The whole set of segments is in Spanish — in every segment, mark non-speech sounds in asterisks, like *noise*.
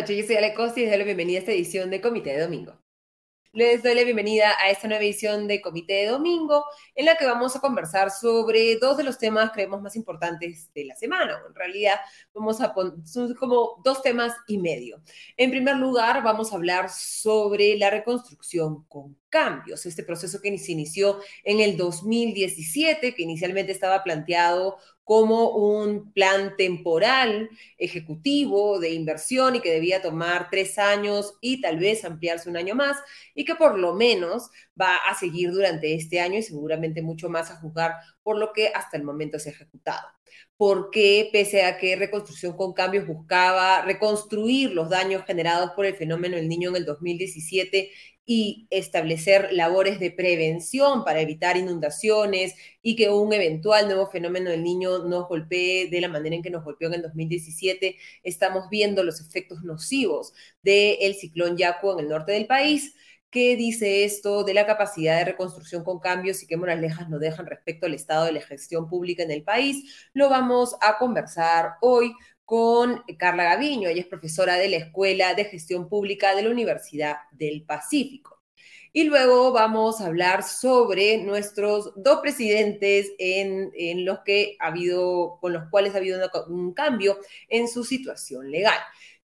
noches. Yo soy Ale Costa y les doy la bienvenida a esta edición de Comité de Domingo. Les doy la bienvenida a esta nueva edición de Comité de Domingo, en la que vamos a conversar sobre dos de los temas, creemos, más importantes de la semana. En realidad, vamos a poner como dos temas y medio. En primer lugar, vamos a hablar sobre la reconstrucción con cambios, este proceso que se inició en el 2017, que inicialmente estaba planteado como un plan temporal ejecutivo de inversión y que debía tomar tres años y tal vez ampliarse un año más y que por lo menos va a seguir durante este año y seguramente mucho más a juzgar por lo que hasta el momento se ha ejecutado. Porque pese a que Reconstrucción con Cambios buscaba reconstruir los daños generados por el fenómeno del niño en el 2017 y establecer labores de prevención para evitar inundaciones y que un eventual nuevo fenómeno del niño nos golpee de la manera en que nos golpeó en el 2017. Estamos viendo los efectos nocivos del ciclón Yaku en el norte del país. ¿Qué dice esto de la capacidad de reconstrucción con cambios y qué moralejas nos dejan respecto al estado de la gestión pública en el país? Lo vamos a conversar hoy con Carla Gaviño. Ella es profesora de la Escuela de Gestión Pública de la Universidad del Pacífico. Y luego vamos a hablar sobre nuestros dos presidentes en, los que ha habido, con los cuales ha habido un cambio en su situación legal.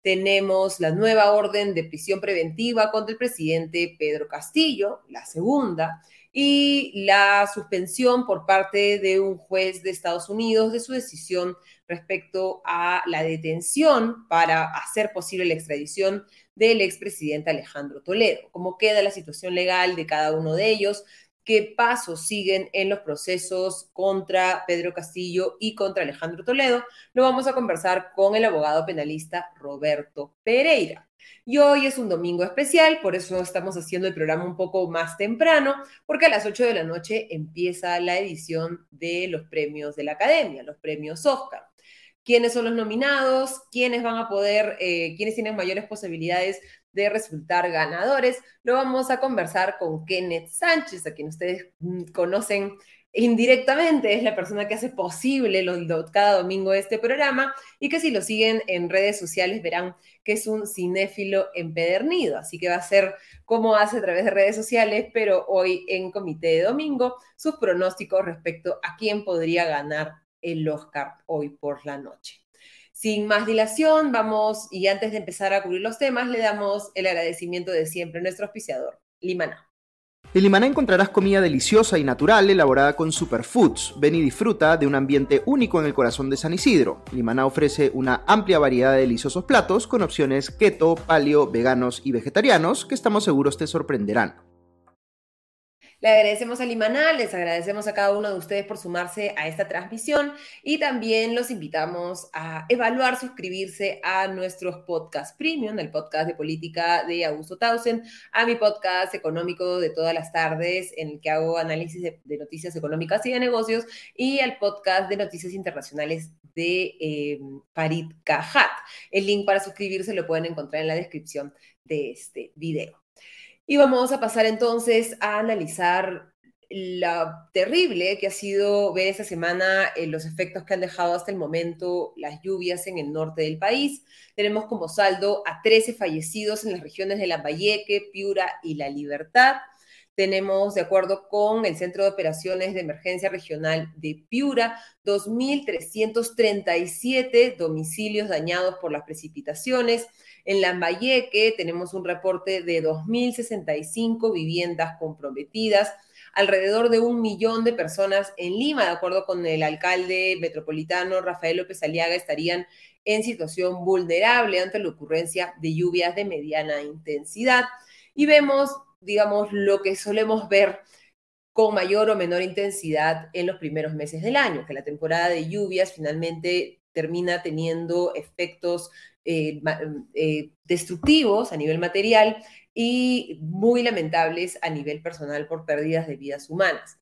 Tenemos la nueva orden de prisión preventiva contra el presidente Pedro Castillo, la segunda, y la suspensión por parte de un juez de Estados Unidos de su decisión respecto a la detención para hacer posible la extradición del expresidente Alejandro Toledo. ¿Cómo queda la situación legal de cada uno de ellos? ¿Qué pasos siguen en los procesos contra Pedro Castillo y contra Alejandro Toledo? Lo vamos a conversar con el abogado penalista Roberto Pereira. Y hoy es un domingo especial, por eso estamos haciendo el programa un poco más temprano, porque a las 8 de la noche empieza la edición de los premios de la Academia, los premios Oscar. ¿Quiénes son los nominados? ¿Quiénes van a poder, eh, quiénes tienen mayores posibilidades de resultar ganadores? Lo vamos a conversar con Kenneth Sánchez, a quien ustedes mm, conocen indirectamente es la persona que hace posible cada domingo este programa y que si lo siguen en redes sociales verán que es un cinéfilo empedernido, así que va a ser como hace a través de redes sociales, pero hoy en comité de domingo, sus pronósticos respecto a quién podría ganar el Oscar hoy por la noche. Sin más dilación, vamos y antes de empezar a cubrir los temas, le damos el agradecimiento de siempre a nuestro auspiciador, Limana. En Limaná encontrarás comida deliciosa y natural elaborada con superfoods. Ven y disfruta de un ambiente único en el corazón de San Isidro. Limaná ofrece una amplia variedad de deliciosos platos con opciones keto, paleo, veganos y vegetarianos que estamos seguros te sorprenderán. Le agradecemos a Limanal, les agradecemos a cada uno de ustedes por sumarse a esta transmisión y también los invitamos a evaluar, suscribirse a nuestros podcasts premium, el podcast de política de Augusto Tausen, a mi podcast económico de todas las tardes en el que hago análisis de, noticias económicas y de negocios y al podcast de noticias internacionales de eh, Farid Cajat. El link para suscribirse lo pueden encontrar en la descripción de este video. Y vamos a pasar entonces a analizar la terrible que ha sido ver esta semana eh, los efectos que han dejado hasta el momento las lluvias en el norte del país. Tenemos como saldo a 13 fallecidos en las regiones de Lambayeque, Piura y La Libertad. Tenemos, de acuerdo con el Centro de Operaciones de Emergencia Regional de Piura, 2.337 domicilios dañados por las precipitaciones. En Lambayeque tenemos un reporte de 2.065 viviendas comprometidas, alrededor de un millón de personas en Lima, de acuerdo con el alcalde metropolitano Rafael López Aliaga, estarían en situación vulnerable ante la ocurrencia de lluvias de mediana intensidad. Y vemos digamos, lo que solemos ver con mayor o menor intensidad en los primeros meses del año, que la temporada de lluvias finalmente termina teniendo efectos eh, eh, destructivos a nivel material y muy lamentables a nivel personal por pérdidas de vidas humanas.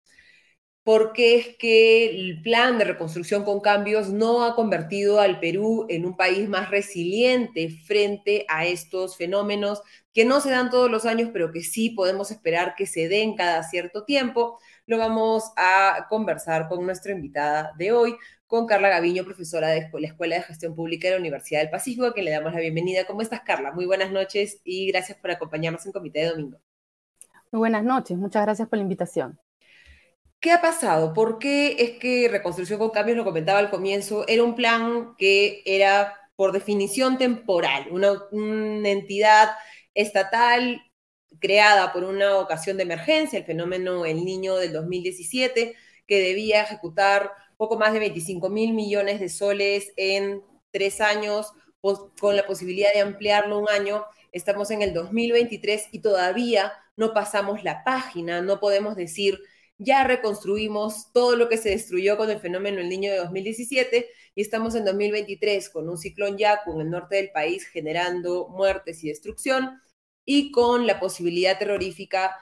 por qué es que el plan de reconstrucción con cambios no ha convertido al Perú en un país más resiliente frente a estos fenómenos que no se dan todos los años, pero que sí podemos esperar que se den cada cierto tiempo. Lo vamos a conversar con nuestra invitada de hoy, con Carla Gaviño, profesora de la Escuela de Gestión Pública de la Universidad del Pacífico, a quien le damos la bienvenida. ¿Cómo estás, Carla? Muy buenas noches y gracias por acompañarnos en Comité de Domingo. Muy buenas noches, muchas gracias por la invitación. ¿Qué ha pasado? ¿Por qué es que Reconstrucción con Cambios, lo comentaba al comienzo, era un plan que era por definición temporal, una, entidad estatal creada por una ocasión de emergencia, el fenómeno El Niño del 2017, que debía ejecutar poco más de 25 mil millones de soles en tres años, con la posibilidad de ampliarlo un año. Estamos en el 2023 y todavía no pasamos la página, no podemos decir ya reconstruimos todo lo que se destruyó con el fenómeno El Niño de 2017 y estamos en 2023 con un ciclón Yaku en el norte del país generando muertes y destrucción y con la posibilidad terrorífica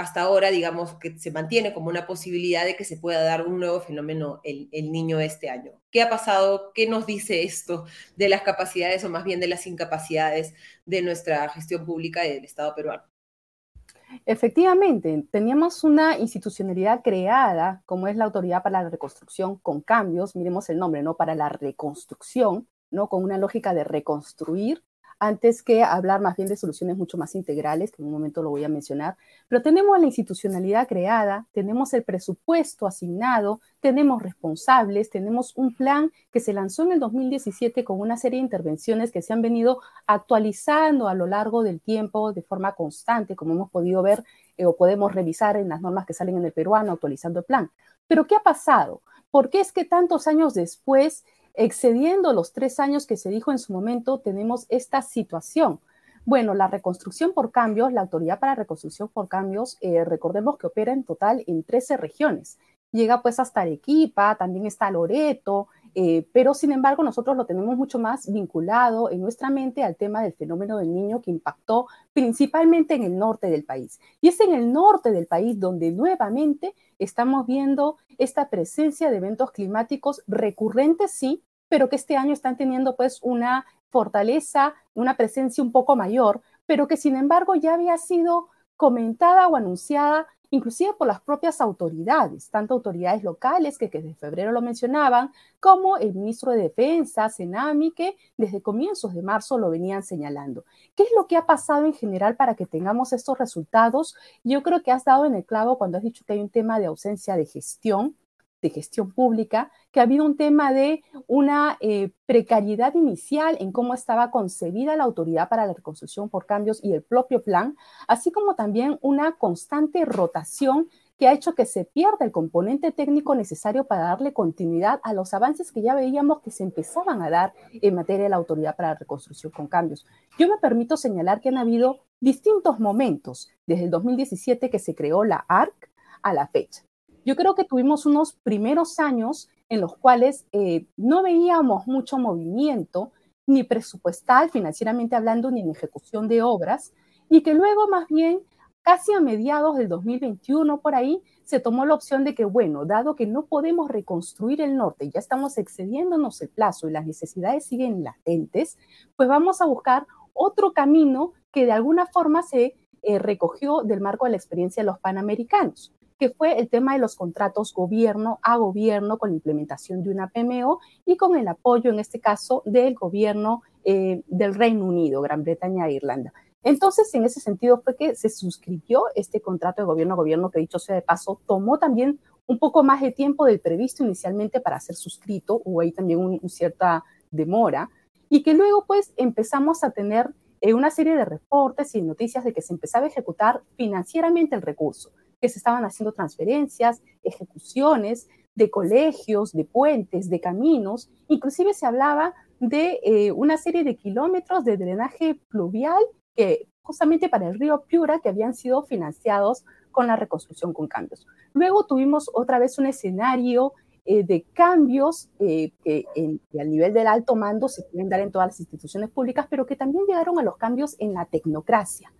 hasta ahora, digamos, que se mantiene como una posibilidad de que se pueda dar un nuevo fenómeno el, el niño este año. ¿Qué ha pasado? ¿Qué nos dice esto de las capacidades o más bien de las incapacidades de nuestra gestión pública y del Estado peruano? Efectivamente, teníamos una institucionalidad creada, como es la Autoridad para la Reconstrucción con Cambios, miremos el nombre, ¿no? Para la reconstrucción, ¿no? Con una lógica de reconstruir antes que hablar más bien de soluciones mucho más integrales, que en un momento lo voy a mencionar, pero tenemos la institucionalidad creada, tenemos el presupuesto asignado, tenemos responsables, tenemos un plan que se lanzó en el 2017 con una serie de intervenciones que se han venido actualizando a lo largo del tiempo de forma constante, como hemos podido ver eh, o podemos revisar en las normas que salen en el peruano actualizando el plan. Pero ¿qué ha pasado? ¿Por qué es que tantos años después excediendo los tres años que se dijo en su momento, tenemos esta situación. Bueno, la reconstrucción por cambios, la Autoridad para Reconstrucción por Cambios, eh, recordemos que opera en total en 13 regiones. Llega pues hasta Arequipa, también está Loreto, eh, pero sin embargo nosotros lo tenemos mucho más vinculado en nuestra mente al tema del fenómeno del niño que impactó principalmente en el norte del país. Y es en el norte del país donde nuevamente estamos viendo esta presencia de eventos climáticos recurrentes, sí, pero que este año están teniendo pues una fortaleza, una presencia un poco mayor, pero que sin embargo ya había sido comentada o anunciada inclusive por las propias autoridades, tanto autoridades locales que, desde febrero lo mencionaban, como el ministro de Defensa, Senami, que desde comienzos de marzo lo venían señalando. ¿Qué es lo que ha pasado en general para que tengamos estos resultados? Yo creo que has dado en el clavo cuando has dicho que hay un tema de ausencia de gestión de gestión pública, que ha habido un tema de una eh, precariedad inicial en cómo estaba concebida la Autoridad para la Reconstrucción por Cambios y el propio plan, así como también una constante rotación que ha hecho que se pierda el componente técnico necesario para darle continuidad a los avances que ya veíamos que se empezaban a dar en materia de la Autoridad para la Reconstrucción con Cambios. Yo me permito señalar que han habido distintos momentos desde el 2017 que se creó la ARC a la fecha. Yo creo que tuvimos unos primeros años en los cuales eh, no veíamos mucho movimiento, ni presupuestal, financieramente hablando, ni en ejecución de obras, y que luego más bien, casi a mediados del 2021, por ahí, se tomó la opción de que, bueno, dado que no podemos reconstruir el norte, ya estamos excediéndonos el plazo y las necesidades siguen latentes, pues vamos a buscar otro camino que de alguna forma se eh, recogió del marco de la experiencia de los panamericanos que fue el tema de los contratos gobierno a gobierno con la implementación de una PMO y con el apoyo, en este caso, del gobierno eh, del Reino Unido, Gran Bretaña e Irlanda. Entonces, en ese sentido fue que se suscribió este contrato de gobierno a gobierno que, dicho sea de paso, tomó también un poco más de tiempo del previsto inicialmente para ser suscrito, hubo ahí también una cierta demora, y que luego pues empezamos a tener eh, una serie de reportes y noticias de que se empezaba a ejecutar financieramente el recurso que se estaban haciendo transferencias, ejecuciones de colegios, de puentes, de caminos, inclusive se hablaba de eh, una serie de kilómetros de drenaje pluvial que justamente para el río Piura que habían sido financiados con la reconstrucción con cambios. Luego tuvimos otra vez un escenario eh, de cambios eh, que, que, al nivel del alto mando se pueden dar en todas las instituciones públicas, pero que también llegaron a los cambios en la tecnocracia.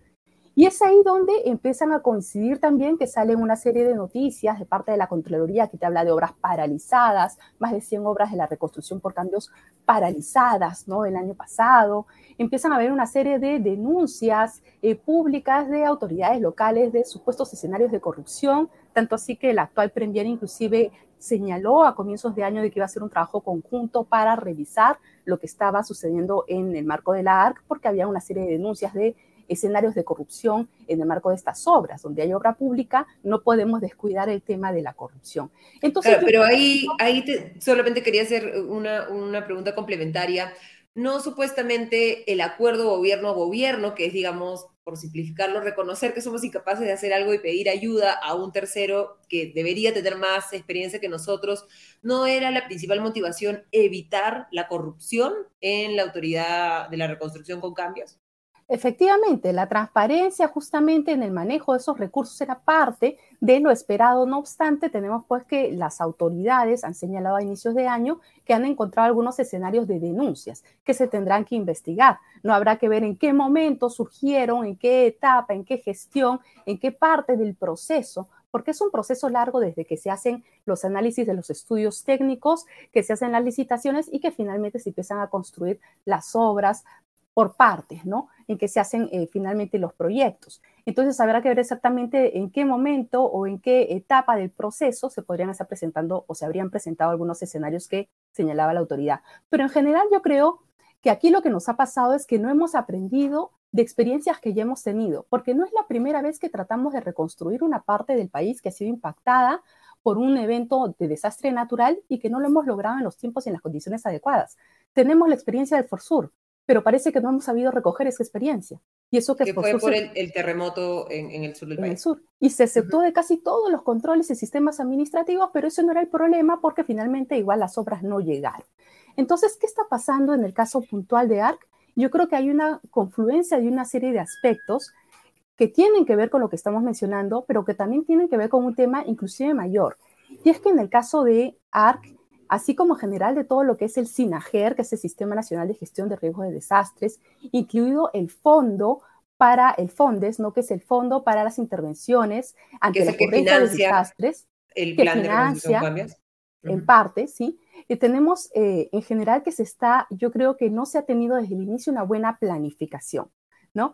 Y es ahí donde empiezan a coincidir también que salen una serie de noticias de parte de la Contraloría que te habla de obras paralizadas, más de 100 obras de la reconstrucción por cambios paralizadas, ¿no? El año pasado. Empiezan a haber una serie de denuncias eh, públicas de autoridades locales de supuestos escenarios de corrupción, tanto así que el actual Premier inclusive señaló a comienzos de año de que iba a ser un trabajo conjunto para revisar lo que estaba sucediendo en el marco de la ARC, porque había una serie de denuncias de escenarios de corrupción en el marco de estas obras. Donde hay obra pública, no podemos descuidar el tema de la corrupción. Entonces, pero ahí, ahí solamente quería hacer una, una pregunta complementaria. No supuestamente el acuerdo gobierno-gobierno, que es, digamos, por simplificarlo, reconocer que somos incapaces de hacer algo y pedir ayuda a un tercero que debería tener más experiencia que nosotros, ¿no era la principal motivación evitar la corrupción en la autoridad de la reconstrucción con cambios? Efectivamente, la transparencia justamente en el manejo de esos recursos era parte de lo esperado. No obstante, tenemos pues que las autoridades han señalado a inicios de año que han encontrado algunos escenarios de denuncias que se tendrán que investigar. No habrá que ver en qué momento surgieron, en qué etapa, en qué gestión, en qué parte del proceso porque es un proceso largo desde que se hacen los análisis de los estudios técnicos, que se hacen las licitaciones y que finalmente se empiezan a construir las obras por partes, ¿no? En que se hacen eh, finalmente los proyectos. Entonces habrá que ver exactamente en qué momento o en qué etapa del proceso se podrían estar presentando o se habrían presentado algunos escenarios que señalaba la autoridad. Pero en general yo creo que aquí lo que nos ha pasado es que no hemos aprendido de experiencias que ya hemos tenido, porque no es la primera vez que tratamos de reconstruir una parte del país que ha sido impactada por un evento de desastre natural y que no lo hemos logrado en los tiempos y en las condiciones adecuadas. Tenemos la experiencia del Forsur, pero parece que no hemos sabido recoger esa experiencia. Y eso que, fue por el, terremoto en, el sur del país. sur. Y se aceptó de casi todos los controles y sistemas administrativos, pero eso no era el problema porque finalmente igual las obras no llegaron. Entonces, ¿qué está pasando en el caso puntual de ARC? Yo creo que hay una confluencia de una serie de aspectos que tienen que ver con lo que estamos mencionando, pero que también tienen que ver con un tema inclusive mayor. Y es que en el caso de ARC, así como general de todo lo que es el SINAGER, que es el Sistema Nacional de Gestión de Riesgos de Desastres, incluido el fondo para el FONDES, ¿no? que es el Fondo para las Intervenciones ante la ocurrencia de desastres, el plan que financia, de en parte, ¿sí? Y tenemos eh, en general que se está, yo creo que no se ha tenido desde el inicio una buena planificación, ¿no?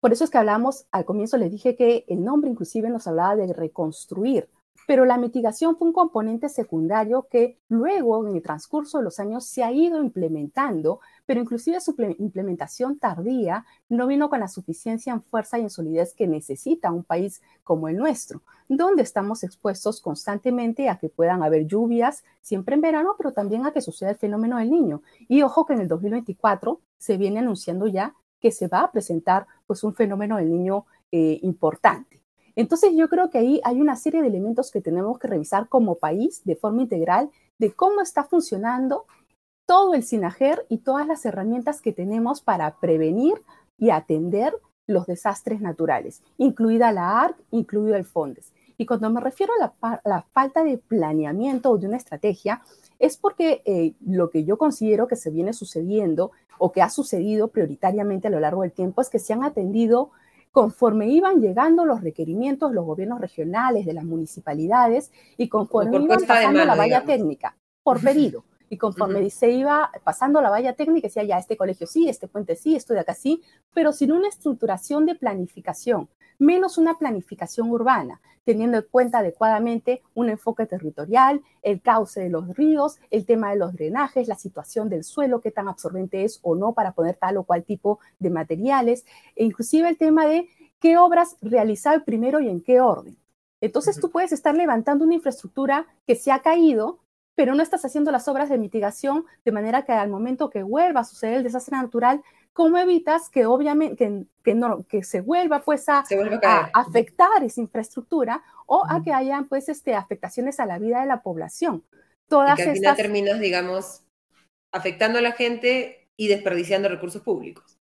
Por eso es que hablamos, al comienzo les dije que el nombre inclusive nos hablaba de reconstruir, pero la mitigación fue un componente secundario que luego, en el transcurso de los años, se ha ido implementando, pero inclusive su implementación tardía no vino con la suficiencia en fuerza y en solidez que necesita un país como el nuestro, donde estamos expuestos constantemente a que puedan haber lluvias, siempre en verano, pero también a que suceda el fenómeno del niño. Y ojo que en el 2024 se viene anunciando ya que se va a presentar pues un fenómeno del niño eh, importante. Entonces yo creo que ahí hay una serie de elementos que tenemos que revisar como país de forma integral de cómo está funcionando todo el SINAGER y todas las herramientas que tenemos para prevenir y atender los desastres naturales, incluida la ARC, incluido el FONDES. Y cuando me refiero a la, falta de planeamiento o de una estrategia, es porque eh, lo que yo considero que se viene sucediendo o que ha sucedido prioritariamente a lo largo del tiempo es que se han atendido conforme iban llegando los requerimientos, los gobiernos regionales, de las municipalidades, y conforme iban pasando la valla técnica, por pedido. Y conforme se iba pasando la valla técnica, decía ya, este colegio sí, este puente sí, esto de acá sí, pero sin una estructuración de planificación, menos una planificación urbana, teniendo en cuenta adecuadamente un enfoque territorial, el cauce de los ríos, el tema de los drenajes, la situación del suelo, qué tan absorbente es o no para poner tal o cual tipo de materiales, e inclusive el tema de qué obras realizar primero y en qué orden. Entonces tú puedes estar levantando una infraestructura que se ha caído, pero no estás haciendo las obras de mitigación de manera que al momento que vuelva a suceder el desastre natural, ¿cómo evitas que obviamente que, no, que se vuelva pues a, afectar esa infraestructura o a que haya pues este, afectaciones a la vida de la población? Todas y que al final terminas, digamos, afectando a la gente y desperdiciando recursos públicos.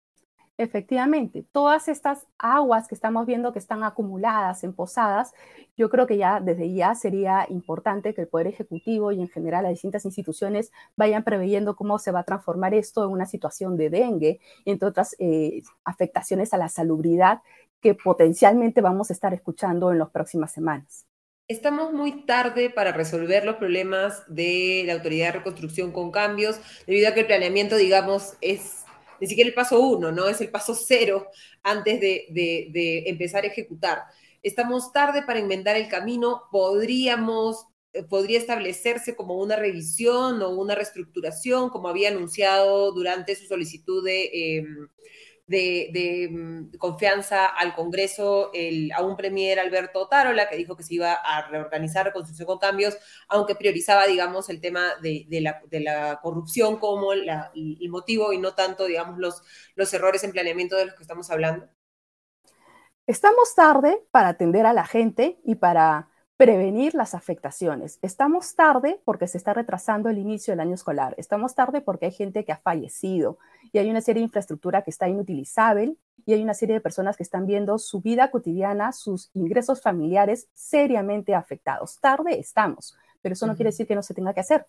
Efectivamente, todas estas aguas que estamos viendo que están acumuladas en posadas, yo creo que ya desde ya sería importante que el Poder Ejecutivo y en general las distintas instituciones vayan preveyendo cómo se va a transformar esto en una situación de dengue, entre otras eh, afectaciones a la salubridad que potencialmente vamos a estar escuchando en las próximas semanas. Estamos muy tarde para resolver los problemas de la Autoridad de Reconstrucción con cambios, debido a que el planeamiento, digamos, es ni siquiera el paso uno, ¿no? Es el paso cero antes de, empezar a ejecutar. Estamos tarde para enmendar el camino, podríamos eh, podría establecerse como una revisión o una reestructuración, como había anunciado durante su solicitud de, em, de, mm, confianza al Congreso el, a un premier Alberto Tarola, que dijo que se iba a reorganizar Reconstrucción con Cambios, aunque priorizaba, digamos, el tema de, la, de la, corrupción como el motivo y no tanto, digamos, los, los errores en planeamiento de los que estamos hablando? Estamos tarde para atender a la gente y para prevenir las afectaciones. Estamos tarde porque se está retrasando el inicio del año escolar. Estamos tarde porque hay gente que ha fallecido y hay una serie de infraestructura que está inutilizable y hay una serie de personas que están viendo su vida cotidiana, sus ingresos familiares seriamente afectados. Tarde estamos, pero eso no quiere decir que no se tenga que hacer.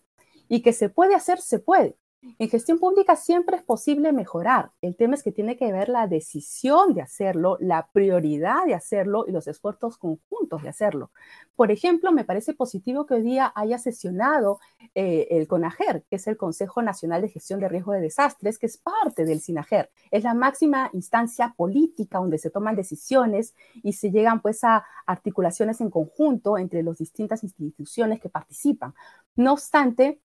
Y que se puede hacer, se puede. En gestión pública siempre es posible mejorar. El tema es que tiene que ver la decisión de hacerlo, la prioridad de hacerlo y los esfuerzos conjuntos de hacerlo. Por ejemplo, me parece positivo que hoy día haya sesionado eh, el CONAGER, que es el Consejo Nacional de Gestión de Riesgo de Desastres, que es parte del SINAGER. Es la máxima instancia política donde se toman decisiones y se llegan pues a articulaciones en conjunto entre las distintas instituciones que participan. No obstante,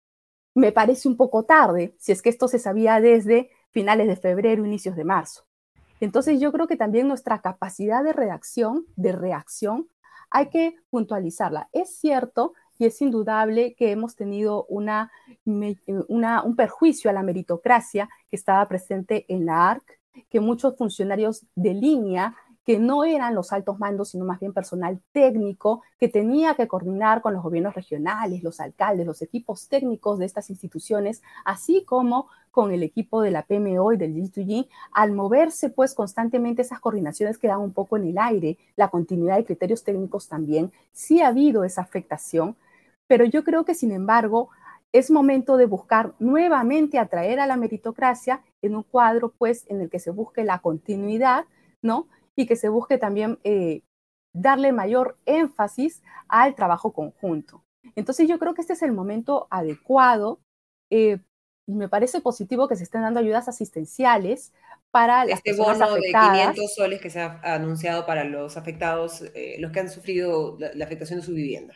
me parece un poco tarde, si es que esto se sabía desde finales de febrero, inicios de marzo. Entonces yo creo que también nuestra capacidad de reacción, de reacción, hay que puntualizarla. Es cierto y es indudable que hemos tenido una, un perjuicio a la meritocracia que estaba presente en la ARC, que muchos funcionarios de línea que no eran los altos mandos, sino más bien personal técnico que tenía que coordinar con los gobiernos regionales, los alcaldes, los equipos técnicos de estas instituciones, así como con el equipo de la PMO y del G2G, al moverse pues constantemente esas coordinaciones quedan un poco en el aire, la continuidad de criterios técnicos también, sí ha habido esa afectación, pero yo creo que sin embargo es momento de buscar nuevamente atraer a la meritocracia en un cuadro pues en el que se busque la continuidad, ¿no? Y que se busque también eh, darle mayor énfasis al trabajo conjunto. Entonces yo creo que este es el momento adecuado eh, y me parece positivo que se estén dando ayudas asistenciales para las este bono de 500 soles que se ha anunciado para los afectados, eh, los que han sufrido la, afectación de su vivienda.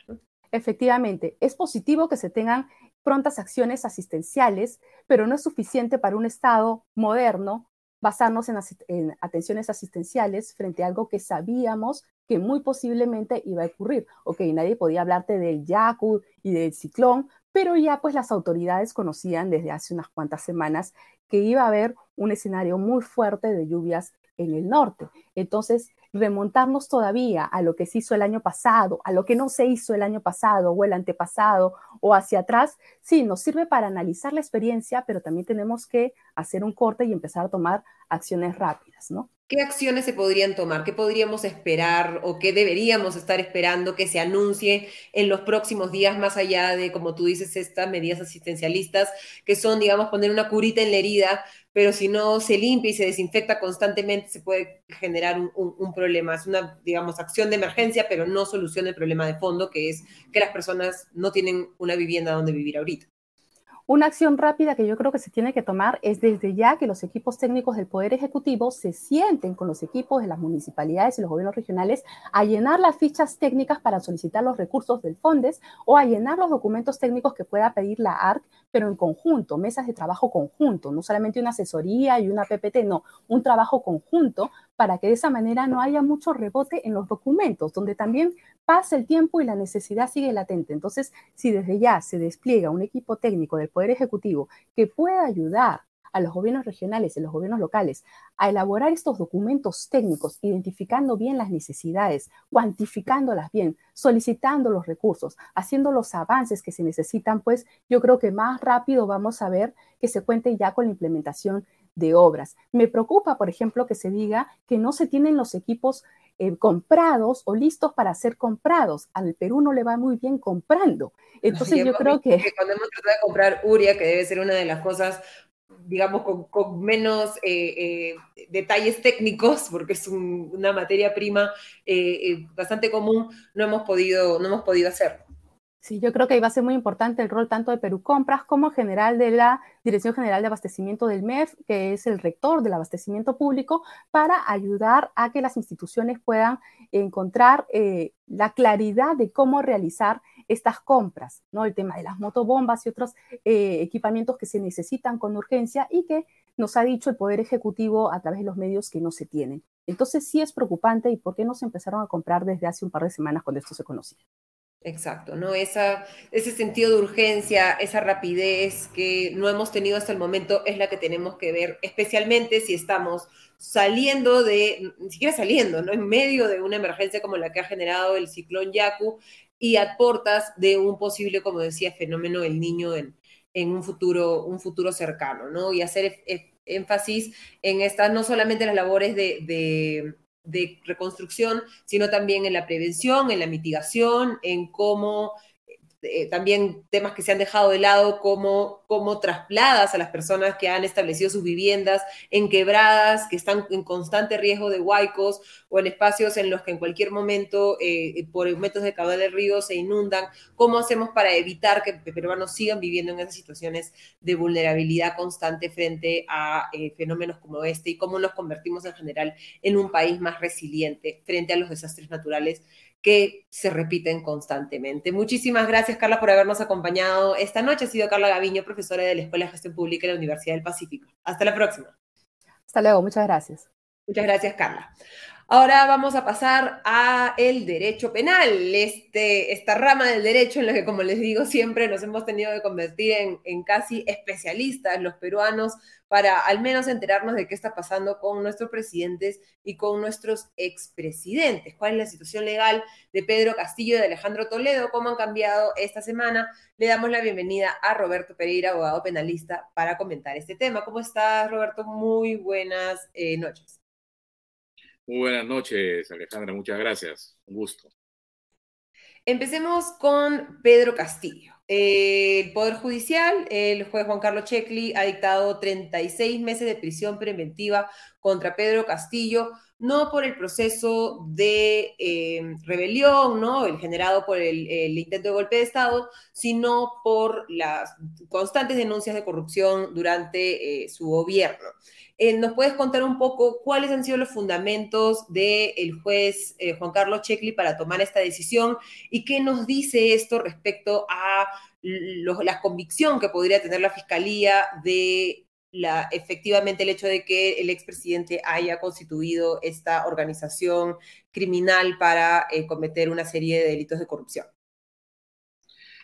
Efectivamente, es positivo que se tengan prontas acciones asistenciales, pero no es suficiente para un Estado moderno basarnos en, atenciones asistenciales frente a algo que sabíamos que muy posiblemente iba a ocurrir. Ok, nadie podía hablarte del Yaku y del ciclón, pero ya pues las autoridades conocían desde hace unas cuantas semanas que iba a haber un escenario muy fuerte de lluvias en el norte. Entonces, remontarnos todavía a lo que se hizo el año pasado, a lo que no se hizo el año pasado o el antepasado o hacia atrás, sí, nos sirve para analizar la experiencia, pero también tenemos que hacer un corte y empezar a tomar acciones rápidas, ¿no? ¿Qué acciones se podrían tomar? ¿Qué podríamos esperar o qué deberíamos estar esperando que se anuncie en los próximos días, más allá de, como tú dices, estas medidas asistencialistas, que son, digamos, poner una curita en la herida, pero si no se limpia y se desinfecta constantemente, se puede generar un, problema. Es una, digamos, acción de emergencia, pero no soluciona el problema de fondo, que es que las personas no tienen una vivienda donde vivir ahorita. Una acción rápida que yo creo que se tiene que tomar es desde ya que los equipos técnicos del Poder Ejecutivo se sienten con los equipos de las municipalidades y los gobiernos regionales a llenar las fichas técnicas para solicitar los recursos del FONDES o a llenar los documentos técnicos que pueda pedir la ARC, pero en conjunto, mesas de trabajo conjunto, no solamente una asesoría y una PPT, no, un trabajo conjunto para que de esa manera no haya mucho rebote en los documentos, donde también pasa el tiempo y la necesidad sigue latente. Entonces, si desde ya se despliega un equipo técnico del Poder Ejecutivo que pueda ayudar a los gobiernos regionales y los gobiernos locales a elaborar estos documentos técnicos, identificando bien las necesidades, cuantificándolas bien, solicitando los recursos, haciendo los avances que se necesitan, pues yo creo que más rápido vamos a ver que se cuente ya con la implementación de obras. Me preocupa, por ejemplo, que se diga que no se tienen los equipos eh, comprados o listos para ser comprados. Al Perú no le va muy bien comprando. Entonces yo creo que... Cuando hemos tratado de comprar Uria, que debe ser una de las cosas digamos, con, menos eh, eh, detalles técnicos, *laughs* porque es una materia prima bastante común, no hemos podido, no hemos podido hacerlo. Sí, yo creo que ahí va a ser muy importante el rol tanto de Perú Compras como general de la Dirección General de Abastecimiento del MEF, que es el rector del abastecimiento público, para ayudar a que las instituciones puedan encontrar eh, la claridad de cómo realizar estas compras, ¿no? El tema de las motobombas y otros eh, equipamientos que se necesitan con urgencia y que nos ha dicho el Poder Ejecutivo a través de los medios que no se tienen. Entonces sí es preocupante y por qué no se empezaron a comprar desde hace un par de semanas cuando esto se conocía. Exacto, ¿no? Esa, ese sentido de urgencia, esa rapidez que no hemos tenido hasta el momento es la que tenemos que ver, especialmente si estamos saliendo de, ni siquiera saliendo, ¿no? En medio de una emergencia como la que ha generado el ciclón Yaku y a portas de un posible, como decía, fenómeno del niño en, en un, futuro, un futuro cercano, ¿no? Y hacer énfasis en estas, no solamente las labores de reconstrucción, sino también en la prevención, en la mitigación, en cómo eh, también temas que se han dejado de lado como, como a las personas que han establecido sus viviendas en quebradas, que están en constante riesgo de huaicos o en espacios en los que en cualquier momento eh, por aumentos de caudal del río se inundan. ¿Cómo hacemos para evitar que peruanos sigan viviendo en esas situaciones de vulnerabilidad constante frente a eh, fenómenos como este y cómo nos convertimos en general en un país más resiliente frente a los desastres naturales que se repiten constantemente. Muchísimas gracias, Carla, por habernos acompañado esta noche. Ha sido Carla Gaviño, profesora de la Escuela de Gestión Pública de la Universidad del Pacífico. Hasta la próxima. Hasta luego, muchas gracias. Muchas gracias, Carla. Ahora vamos a pasar a el derecho penal, este, esta rama del derecho en la que, como les digo, siempre nos hemos tenido que convertir en, en casi especialistas los peruanos para al menos enterarnos de qué está pasando con nuestros presidentes y con nuestros expresidentes. ¿Cuál es la situación legal de Pedro Castillo y de Alejandro Toledo? ¿Cómo han cambiado esta semana? Le damos la bienvenida a Roberto Pereira, abogado penalista, para comentar este tema. ¿Cómo estás, Roberto? Muy buenas eh, noches. Muy buenas noches, Alejandra. Muchas gracias. Un gusto. Empecemos con Pedro Castillo. El Poder Judicial, el juez Juan Carlos Checli ha dictado 36 meses de prisión preventiva contra Pedro Castillo, no por el proceso de eh, rebelión, ¿no? El generado por el, intento de golpe de Estado, sino por las constantes denuncias de corrupción durante eh, su gobierno. Eh, ¿Nos puedes contar un poco cuáles han sido los fundamentos del juez Juan Carlos Checli para tomar esta decisión y qué nos dice esto respecto a la convicción que podría tener la Fiscalía de la, efectivamente el hecho de que el expresidente haya constituido esta organización criminal para eh, cometer una serie de delitos de corrupción?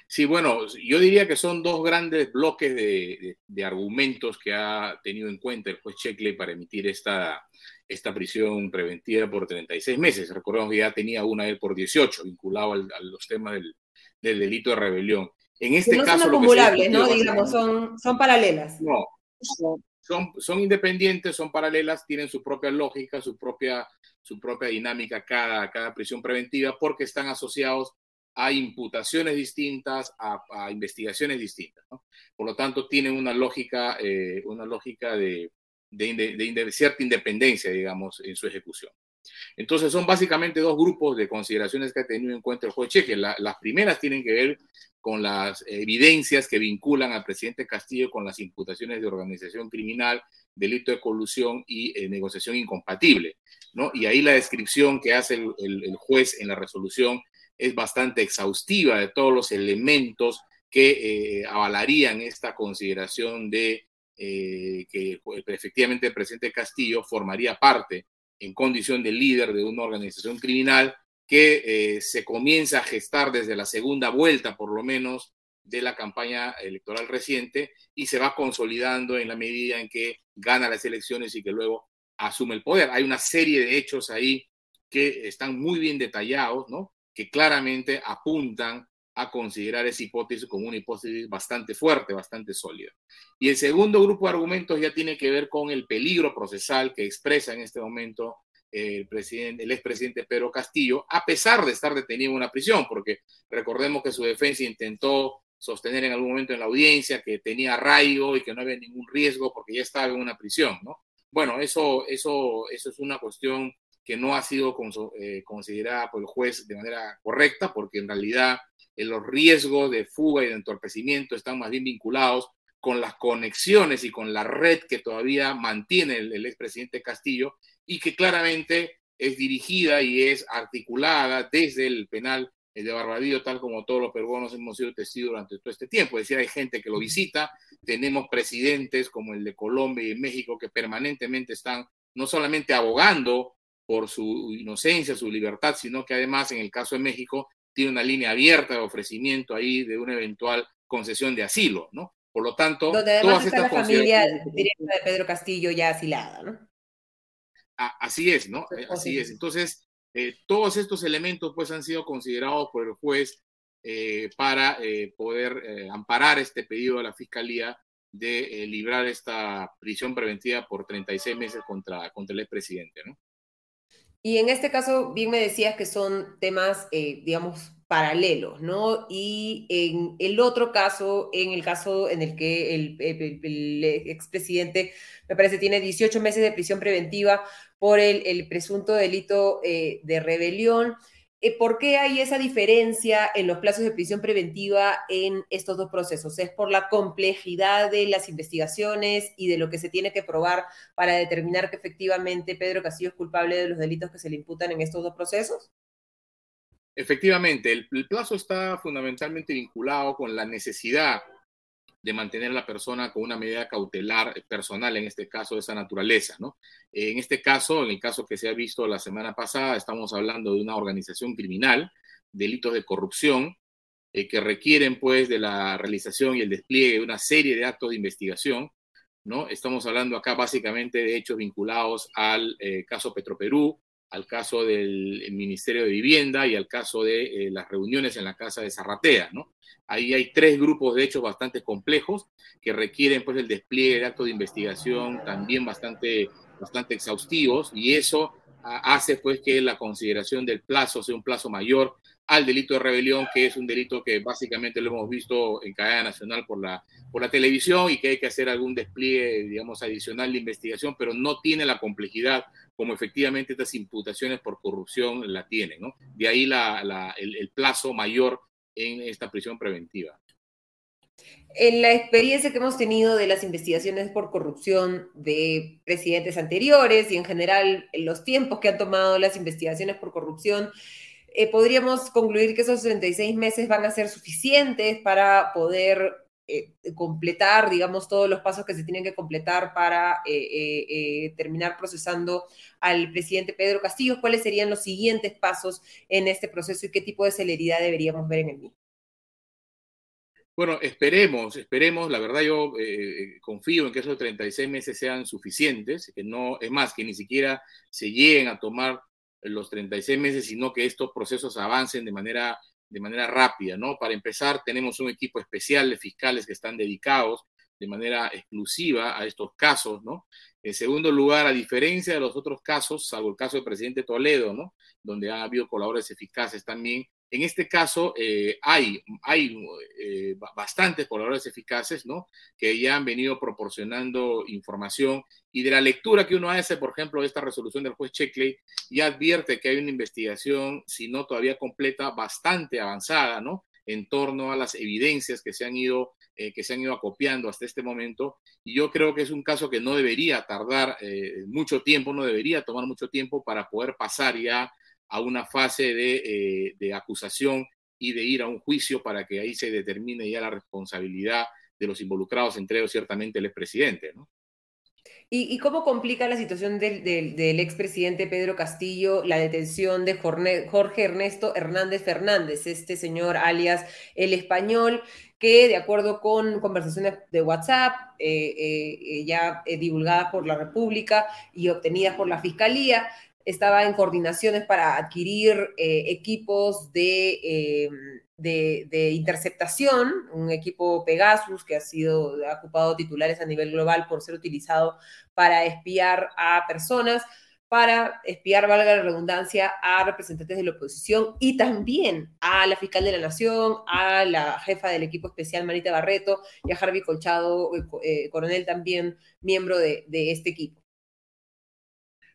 Sí, bueno, yo diría que son dos grandes bloques de, argumentos que ha tenido en cuenta el juez Checkley para emitir esta, esta prisión preventiva por 36 meses. Recordemos que ya tenía una él por 18, vinculado a los temas del, delito de rebelión. En este no caso. Son acumulables, ¿no? Digamos, son, son paralelas. No, son, son, independientes, son paralelas, tienen su propia lógica, su propia, su propia dinámica cada, cada prisión preventiva, porque están asociados a imputaciones distintas, a, investigaciones distintas. Por lo tanto, tienen una lógica, eh, una lógica de, de, cierta independencia, digamos, en su ejecución. Entonces, son básicamente dos grupos de consideraciones que ha tenido en cuenta el juez Cheque. las primeras tienen que ver con las evidencias que vinculan al presidente Castillo con las imputaciones de organización criminal, delito de colusión y eh, negociación incompatible. ¿no? Y ahí la descripción que hace el juez en la resolución es bastante exhaustiva de todos los elementos que eh, avalarían esta consideración de eh, que pues, efectivamente el presidente Castillo formaría parte en condición de líder de una organización criminal que eh, se comienza a gestar desde la segunda vuelta, por lo menos, de la campaña electoral reciente y se va consolidando en la medida en que gana las elecciones y que luego asume el poder. Hay una serie de hechos ahí que están muy bien detallados, ¿no? que claramente apuntan a considerar esa hipótesis como una hipótesis bastante fuerte, bastante sólida. Y el segundo grupo de argumentos ya tiene que ver con el peligro procesal que expresa en este momento el, presidente, el expresidente Pedro Castillo, a pesar de estar detenido en una prisión, porque recordemos que su defensa intentó sostener en algún momento en la audiencia que tenía arraigo y que no había ningún riesgo porque ya estaba en una prisión, ¿no? Bueno, eso, eso, eso es una cuestión que no ha sido eh, considerada por el juez de manera correcta, porque en realidad eh, los riesgos de fuga y de entorpecimiento están más bien vinculados con las conexiones y con la red que todavía mantiene el, el expresidente Castillo y que claramente es dirigida y es articulada desde el penal de Barbadillo, tal como todos los peruanos hemos sido testigos durante todo este tiempo. Es decir, hay gente que lo visita, tenemos presidentes como el de Colombia y México que permanentemente están no solamente abogando por su inocencia, su libertad, sino que además en el caso de México tiene una línea abierta de ofrecimiento ahí de una eventual concesión de asilo, ¿no? Por lo tanto, Donde además está la familia directa de Pedro Castillo ya asilada, ¿no? Así es, ¿no? Así es. Entonces, eh, todos estos elementos pues han sido considerados por el juez eh, para eh, poder amparar este pedido de la Fiscalía de librar esta prisión preventiva por 36 meses contra, contra el expresidente, ¿no? Y en este caso, bien me decías que son temas, digamos, paralelos, ¿no? Y en el otro caso, en el caso en el que el, expresidente, me parece, tiene 18 meses de prisión preventiva por el, presunto delito eh, de rebelión. Eh, ¿Por qué hay esa diferencia en los plazos de prisión preventiva en estos dos procesos? ¿Es por la complejidad de las investigaciones y de lo que se tiene que probar para determinar que efectivamente Pedro Castillo es culpable de los delitos que se le imputan en estos dos procesos? Efectivamente, el, plazo está fundamentalmente vinculado con la necesidad de mantener a la persona con una medida cautelar personal, en este caso de esa naturaleza. En este caso, en el caso que se ha visto la semana pasada, estamos hablando de una organización criminal, delitos de corrupción, eh, que requieren pues de la realización y el despliegue de una serie de actos de investigación. ¿no? Estamos hablando acá básicamente de hechos vinculados al eh, caso Petroperú, al caso del Ministerio de Vivienda y al caso de eh, las reuniones en la Casa de Zarratea, ¿no? Ahí hay tres grupos de hechos bastante complejos que requieren pues el despliegue de actos de investigación también bastante, bastante exhaustivos y eso hace pues que la consideración del plazo sea un plazo mayor al delito de rebelión, que es un delito que básicamente lo hemos visto en cadena nacional por la, por la televisión y que hay que hacer algún despliegue, digamos, adicional de investigación, pero no tiene la complejidad como efectivamente estas imputaciones por corrupción la tienen, ¿no? De ahí la, el, el plazo mayor en esta prisión preventiva. En la experiencia que hemos tenido de las investigaciones por corrupción de presidentes anteriores y en general en los tiempos que han tomado las investigaciones por corrupción, eh, podríamos concluir que esos 36 meses van a ser suficientes para poder eh, completar, digamos, todos los pasos que se tienen que completar para eh, terminar procesando al presidente Pedro Castillo. ¿Cuáles serían los siguientes pasos en este proceso y qué tipo de celeridad deberíamos ver en el mismo? Bueno, esperemos, esperemos. La verdad yo confío en que esos 36 meses sean suficientes, que no, es más, que ni siquiera se lleguen a tomar los 36 meses, sino que estos procesos avancen de manera, de manera rápida, ¿no? Para empezar, tenemos un equipo especial de fiscales que están dedicados de manera exclusiva a estos casos, ¿no? En segundo lugar, a diferencia de los otros casos, salvo el caso del presidente Toledo, ¿no? Donde ha habido colaboradores eficaces también, en este caso eh, hay, hay eh, bastantes colaboradores eficaces, ¿no? Que ya han venido proporcionando información y de la lectura que uno hace, por ejemplo, de esta resolución del juez Checkley, ya advierte que hay una investigación, si no todavía completa, bastante avanzada, ¿no? En torno a las evidencias que se han ido eh, que se han ido acopiando hasta este momento. Y yo creo que es un caso que no debería tardar eh, mucho tiempo, no debería tomar mucho tiempo para poder pasar ya a una fase de, eh, de acusación y de ir a un juicio para que ahí se determine ya la responsabilidad de los involucrados, entre ellos ciertamente el expresidente, ¿no? ¿Y, cómo complica la situación del, del, expresidente Pedro Castillo la detención de Jorge Ernesto Hernández Fernández, este señor alias el español, que de acuerdo con conversaciones de WhatsApp eh, eh, ya divulgadas por la República y obtenidas por la Fiscalía, estaba en coordinaciones para adquirir equipos de de, interceptación, un equipo Pegasus que ha sido ocupado titulares a nivel global por ser utilizado para espiar a personas para espiar, valga la redundancia, a representantes de la oposición y también a la fiscal de la Nación, a la jefa del equipo especial Marita Barreto y a Harvey Colchado, eh, eh, coronel también miembro de, este equipo.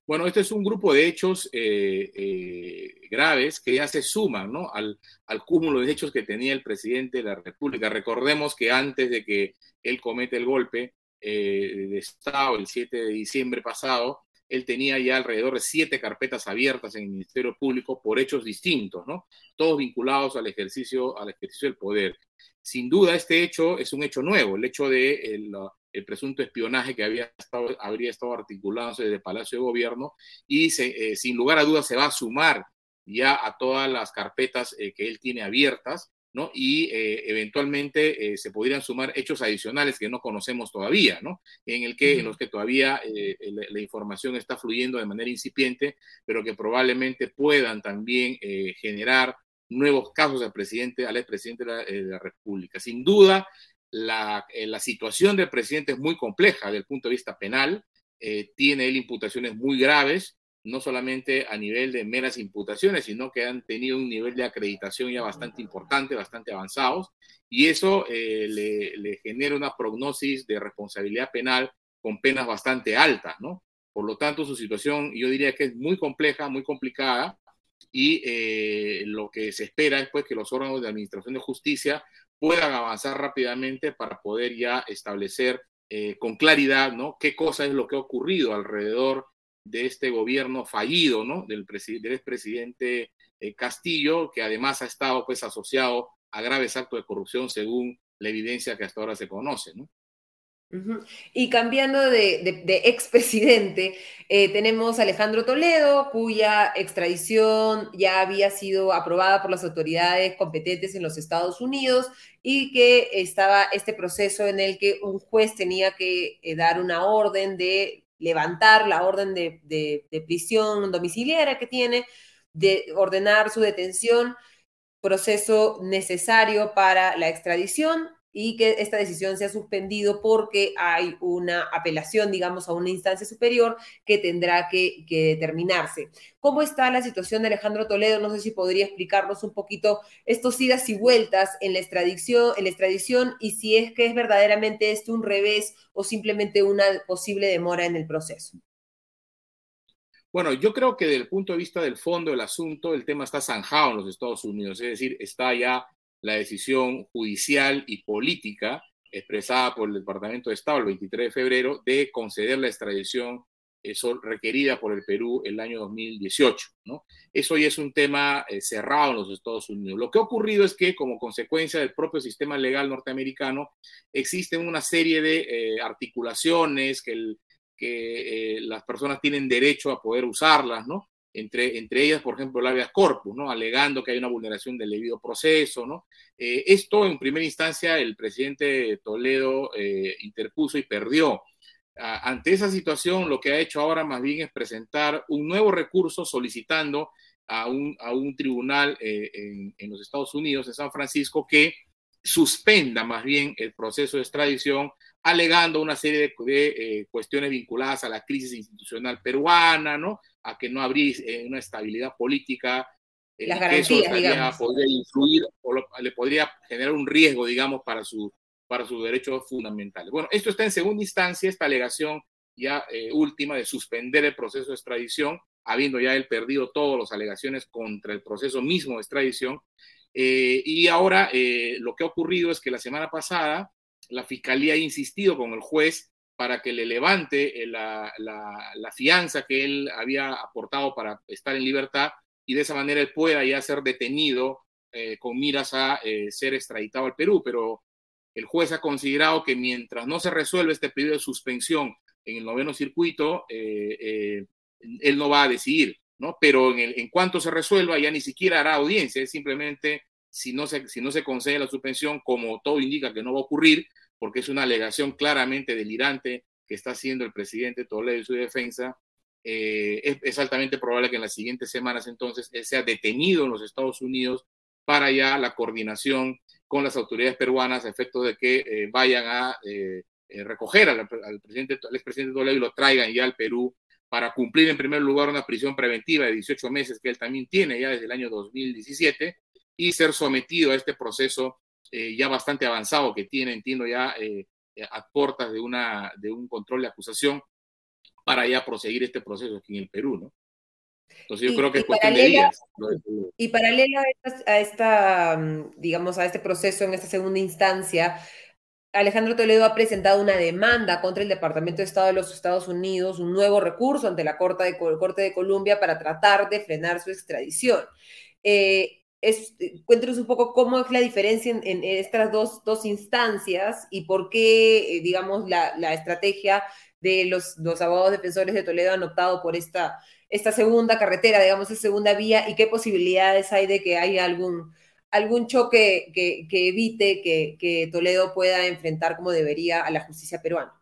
Bueno, este es un grupo de hechos eh, graves que ya se suman al, al, cúmulo de hechos que tenía el presidente de la República. Recordemos que antes de que él comete el golpe de Estado el 7 de diciembre pasado, él tenía ya alrededor de siete carpetas abiertas en el Ministerio Público por hechos distintos, ¿no? Todos vinculados al ejercicio, al ejercicio del poder. Sin duda, este hecho es un hecho nuevo, el hecho de el, presunto espionaje que había estado, habría estado articulándose desde el Palacio de Gobierno y eh, sin lugar a dudas se va a sumar ya a todas las carpetas eh, que él tiene abiertas ¿no? Y eh, eventualmente se podrían sumar hechos adicionales que no conocemos todavía, ¿no? En, el que, en los que todavía la, información está fluyendo de manera incipiente, pero que probablemente puedan también generar nuevos casos al presidente, al expresidente de la, República. Sin duda, la, la, situación del presidente es muy compleja desde el punto de vista penal, tiene él imputaciones muy graves, no solamente a nivel de meras imputaciones, sino que han tenido un nivel de acreditación ya bastante importante, bastante avanzados, y eso eh, le, genera una prognosis de responsabilidad penal con penas bastante altas, ¿no? Por lo tanto, su situación yo diría que es muy compleja, muy complicada, y eh, lo que se espera es pues, que los órganos de administración de justicia puedan avanzar rápidamente para poder ya establecer eh, con claridad, ¿no? Qué cosa es lo que ha ocurrido alrededor de este gobierno fallido, ¿no? Del, del expresidente eh, Castillo, que además ha estado pues asociado a graves actos de corrupción según la evidencia que hasta ahora se conoce, ¿no? Y cambiando de, de, expresidente, eh, tenemos a Alejandro Toledo, cuya extradición ya había sido aprobada por las autoridades competentes en los Estados Unidos y que estaba este proceso en el que un juez tenía que eh, dar una orden de levantar la orden de, prisión domiciliaria que tiene, de ordenar su detención, proceso necesario para la extradición y que esta decisión se ha suspendido porque hay una apelación, digamos, a una instancia superior que tendrá que, determinarse. ¿Cómo está la situación de Alejandro Toledo? No sé si podría explicarnos un poquito estos idas y vueltas en la extradición, en la extradición y si es que es verdaderamente esto un revés o simplemente una posible demora en el proceso. Bueno, yo creo que desde el punto de vista del fondo del asunto, el tema está zanjado en los Estados Unidos, es decir, está ya la decisión judicial y política expresada por el Departamento de Estado el 23 de febrero de conceder la extradición eh, requerida por el Perú el año 2018. ¿no? Eso ya es un tema eh, cerrado en los Estados Unidos. Lo que ha ocurrido es que como consecuencia del propio sistema legal norteamericano existen una serie de eh, articulaciones que, que las personas tienen derecho a poder usarlas, ¿no? Entre, entre ellas, por ejemplo, el habeas corpus, ¿no? alegando que hay una vulneración del debido proceso. ¿no? Eh, esto, en primera instancia, el presidente Toledo eh, interpuso y perdió. ante esa situación, lo que ha hecho ahora más bien es presentar un nuevo recurso solicitando a un, a un tribunal eh, en, en, los Estados Unidos, en San Francisco, que suspenda más bien el proceso de extradición, alegando una serie de, cuestiones vinculadas a la crisis institucional peruana, ¿no? A que no habría eh, una estabilidad política. Eh, Las garantías, digamos. Podría influir o le podría generar un riesgo, digamos, para, su, para sus derechos fundamentales. Bueno, esto está en segunda instancia, esta alegación ya eh, última de suspender el proceso de extradición, habiendo ya él perdido todas las alegaciones contra el proceso mismo de extradición. y ahora lo que ha ocurrido es que la semana pasada la fiscalía ha insistido con el juez para que le levante eh, la, fianza que él había aportado para estar en libertad y de esa manera él pueda ya ser detenido eh, con miras a eh, ser extraditado al Perú. Pero el juez ha considerado que mientras no se resuelve este pedido de suspensión en el noveno circuito, él no va a decidir, ¿no? Pero en, el, en cuanto se resuelva ya ni siquiera hará audiencia, simplemente si no, se, si no se concede la suspensión, como todo indica que no va a ocurrir, porque es una alegación claramente delirante que está haciendo el presidente Toledo y su defensa, eh, es, altamente probable que en las siguientes semanas entonces él sea detenido en los Estados Unidos para ya la coordinación con las autoridades peruanas a efectos de que eh, vayan a eh, eh, recoger al, presidente, al expresidente Toledo y lo traigan ya al Perú para cumplir en primer lugar una prisión preventiva de 18 meses que él también tiene ya desde el año 2017 y ser sometido a este proceso ya bastante avanzado que tiene, entiendo ya a puertas de, una, de un control de acusación para ya proseguir este proceso aquí en el Perú, ¿no? Entonces yo creo que es cuestión de días. Y paralela a esta, mm, digamos, a este proceso en esta segunda instancia, Alejandro Toledo ha presentado una demanda contra el Departamento de Estado de los Estados Unidos, un nuevo recurso ante la Corte de, Corte de Columbia para tratar de frenar su extradición. Eh, es, cuéntanos un poco cómo es la diferencia en, estas dos, dos, instancias y por qué, eh, digamos, la, la, estrategia de los, los abogados defensores de Toledo han optado por esta, esta segunda carretera, digamos, esta segunda vía, y qué posibilidades hay de que haya algún, algún choque que, evite que, Toledo pueda enfrentar como debería a la justicia peruana.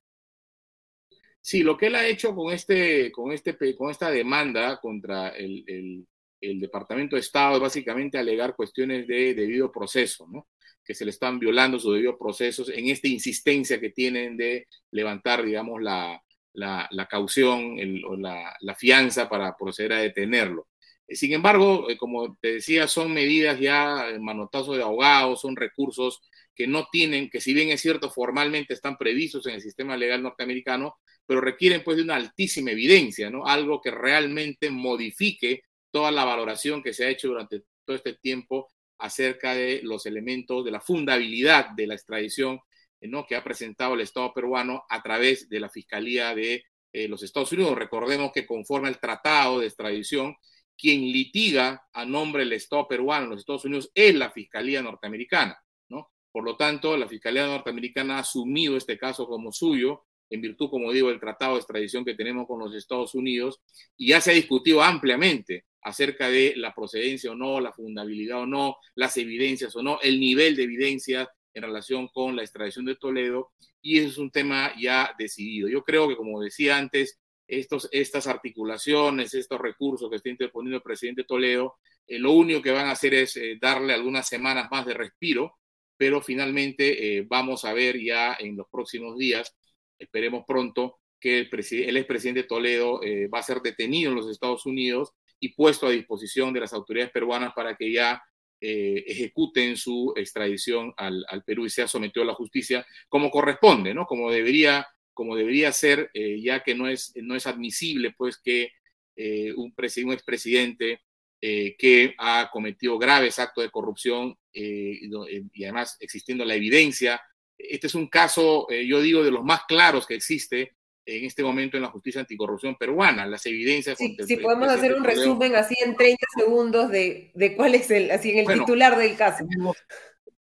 Sí, lo que él ha hecho con, este, con, este, con esta demanda contra el, el, Departamento de Estado es básicamente alegar cuestiones de debido proceso, ¿no? que se le están violando sus debidos procesos en esta insistencia que tienen de levantar, digamos, la, la, caución o la, fianza para proceder a detenerlo. Eh, sin embargo, eh, como te decía, son medidas ya manotazo de ahogados, son recursos que no tienen, que si bien es cierto, formalmente están previstos en el sistema legal norteamericano, pero requieren pues de una altísima evidencia, ¿no? Algo que realmente modifique toda la valoración que se ha hecho durante todo este tiempo acerca de los elementos de la fundabilidad de la extradición ¿no? que ha presentado el Estado peruano a través de la Fiscalía de eh, los Estados Unidos. Recordemos que conforme al tratado de extradición, quien litiga a nombre del Estado peruano en los Estados Unidos es la Fiscalía norteamericana. ¿no? Por lo tanto, la Fiscalía norteamericana ha asumido este caso como suyo en virtud, como digo, del tratado de extradición que tenemos con los Estados Unidos y ya se ha discutido ampliamente acerca de la procedencia o no, la fundabilidad o no, las evidencias o no, el nivel de evidencia en relación con la extradición de Toledo y eso es un tema ya decidido. Yo creo que, como decía antes, estos, estas articulaciones, estos recursos que está interponiendo el presidente Toledo, eh, lo único que van a hacer es eh, darle algunas semanas más de respiro, pero finalmente eh, vamos a ver ya en los próximos días, esperemos pronto, que el, el expresidente Toledo va a ser detenido en los Estados Unidos y puesto a disposición de las autoridades peruanas para que ya eh, ejecuten su extradición al, Perú y sea sometido a la justicia como corresponde, ¿no? Como debería, como debería ser, eh, ya que no es, no es admisible, pues, que eh, un, un expresidente que ha cometido graves actos de corrupción y, y, además existiendo la evidencia, este es un caso, yo digo, de los más claros que existe en este momento en la justicia anticorrupción peruana, las evidencias. si podemos hacer un resumen así en 30 segundos de, de cuál es el, así en el titular del caso.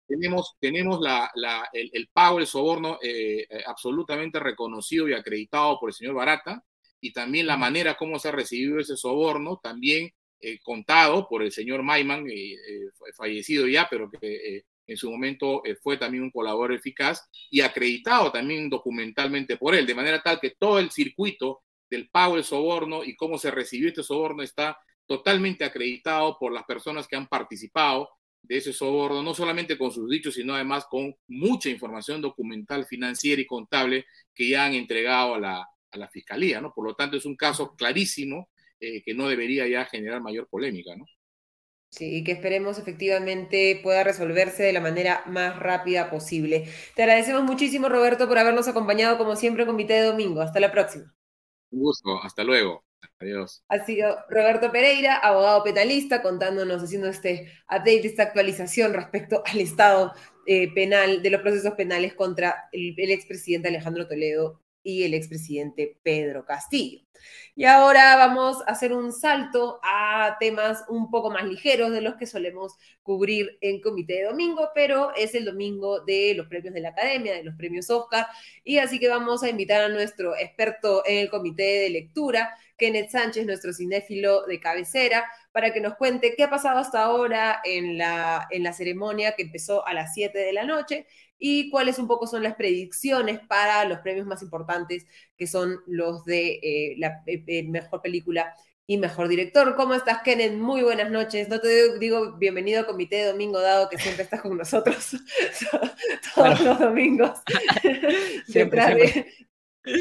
Tenemos, tenemos, la, la, el, pago, el soborno eh, eh, absolutamente reconocido y acreditado por el señor Barata, y también la manera como se ha recibido ese soborno, también eh, contado por el señor Maiman, fallecido ya, pero que en su momento eh, fue también un colaborador eficaz y acreditado también documentalmente por él, de manera tal que todo el circuito del pago del soborno y cómo se recibió este soborno está totalmente acreditado por las personas que han participado de ese soborno, no solamente con sus dichos, sino además con mucha información documental, financiera y contable que ya han entregado a la, Fiscalía, ¿no? Por lo tanto, es un caso clarísimo eh, que no debería ya generar mayor polémica, ¿no? Sí, que esperemos efectivamente pueda resolverse de la manera más rápida posible. Te agradecemos muchísimo, Roberto, por habernos acompañado como siempre en Comité de Domingo. Hasta la próxima. Un gusto, hasta luego. Adiós. Ha sido Roberto Pereira, abogado penalista, contándonos, haciendo este update, esta actualización respecto al estado eh, penal de los procesos penales contra el, el expresidente Alejandro Toledo y el expresidente Pedro Castillo. Y ahora vamos a hacer un salto a temas un poco más ligeros de los que solemos cubrir en Comité de Domingo, pero es el domingo de los premios de la Academia, de los premios Oscar, y así que vamos a invitar a nuestro experto en el Comité de Lectura, Kenneth Sánchez, nuestro cinéfilo de cabecera, para que nos cuente qué ha pasado hasta ahora en la, en la ceremonia que empezó a las 7 de la noche y cuáles un poco son las predicciones para los premios más importantes, que son los de eh, la mejor película y mejor director. ¿Cómo estás, Kenneth? Muy buenas noches. No te digo, bienvenido a Comité de Domingo, dado que siempre estás con nosotros *laughs* todos los domingos. *laughs* detrás, De,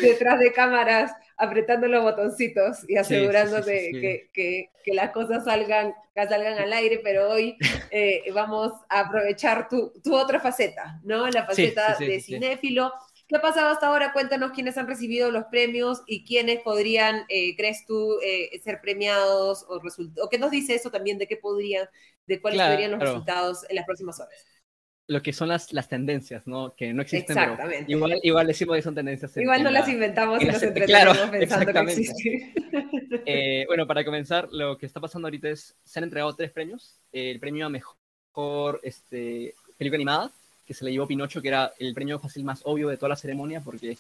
detrás de cámaras, apretando los botoncitos y asegurándote que, que, que, las cosas salgan, salgan al aire, pero hoy eh, vamos a aprovechar tu, tu, otra faceta, ¿no? La faceta de cinéfilo ¿Qué ha pasado hasta ahora? Cuéntanos quiénes han recibido los premios y quiénes podrían, eh, crees tú, eh, ser premiados o, o qué nos dice eso también de qué podrían, de cuáles serían los resultados en las próximas horas. Lo que son las, las tendencias, ¿no? Que no existen. Exactamente. igual, igual decimos que son tendencias. igual no las inventamos y las entretenemos pensando que existen. *laughs* Eh, bueno, para comenzar, lo que está pasando ahorita es, se han entregado tres premios. el premio a mejor este, película animada, que se le llevó Pinocho, que era el premio fácil más obvio de toda la ceremonia, porque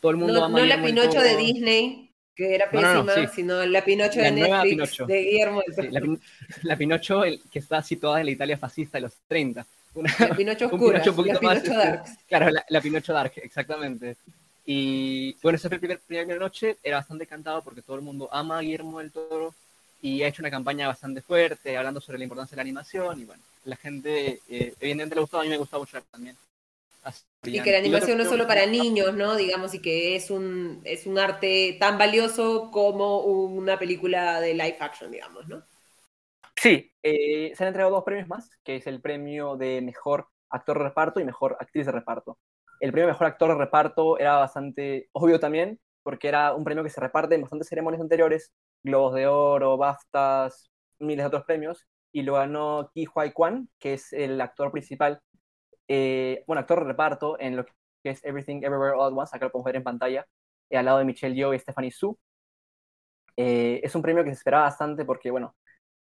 todo el mundo no, ama No la Pinocho de Disney, que era pésima, sino la Pinocho de Netflix, de Guillermo del *laughs* la, Pinocho el, que está situada en la Italia fascista de los 30. La Pinocho oscura, la Pinocho este, Dark. Claro, la, Pinocho Dark, exactamente. Y bueno, ese fue el primer, primera noche, era bastante cantado porque todo el mundo ama a Guillermo del Toro y ha hecho una campaña bastante fuerte hablando sobre la importancia de la animación y bueno, la gente eh, evidentemente le gustó, a mí me gustó mucho también. y que la animación no es solo para niños, ¿no? Digamos, y que es un, es un arte tan valioso como una película de live action, digamos, ¿no? Sí, eh, se han entregado dos premios más, que es el premio de mejor actor de reparto y mejor actriz de reparto. El premio de mejor actor de reparto era bastante obvio también, porque era un premio que se reparte en bastantes ceremonias anteriores, Globos de Oro, BAFTAs, miles de otros premios, y lo ganó Ki Huai Kwan, que es el actor principal, eh, bueno, actor de reparto en lo que es Everything Everywhere All at Once, acá lo podemos ver en pantalla, eh, al lado de Michelle Yeoh y Stephanie Su. Es un premio que se esperaba bastante porque, bueno,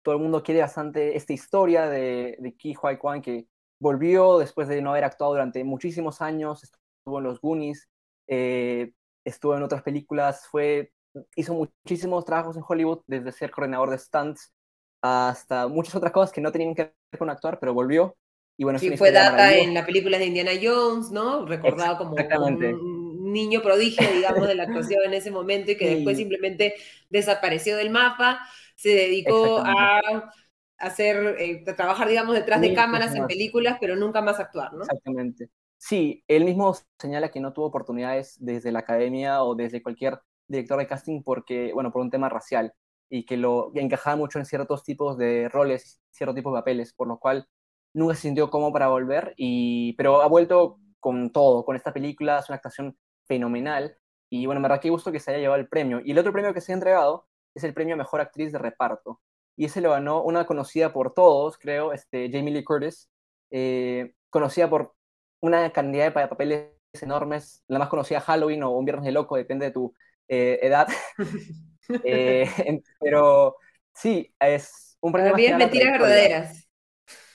todo el mundo quiere bastante esta historia de, de Ki Huai Kwan, que volvió después de no haber actuado durante muchísimos años, estuvo en los Goonies, estuvo en otras películas, fue, hizo muchísimos trabajos en Hollywood, desde ser coordinador de stunts hasta muchas otras cosas que no tenían que ver con actuar, pero volvió. Y bueno, sí, fue data en la película de Indiana Jones, ¿no? Recordado como un niño prodigio, digamos, de la actuación en ese momento y que después simplemente desapareció del mapa, se dedicó a hacer, eh, a trabajar, digamos, detrás de cámaras en películas, pero nunca más actuar, ¿no? Exactamente. Sí, él mismo señala que no tuvo oportunidades desde la academia o desde cualquier director de casting porque, bueno, por un tema racial y que lo encajaba mucho en ciertos tipos de roles, ciertos tipos de papeles, por lo cual nunca se sintió cómodo para volver, y, pero ha vuelto con todo, con esta película, es una actuación fenomenal, y bueno, me da que gusto que se haya llevado el premio. Y el otro premio que se ha entregado es el premio a Mejor Actriz de Reparto, y ese lo ganó una conocida por todos, creo, este, Jamie Lee Curtis, eh, conocida por una cantidad de papeles enormes, la más conocida Halloween o Un Viernes de Loco, depende de tu eh, edad. *laughs* Eh, pero sí, es un premio. Mentiras verdaderas.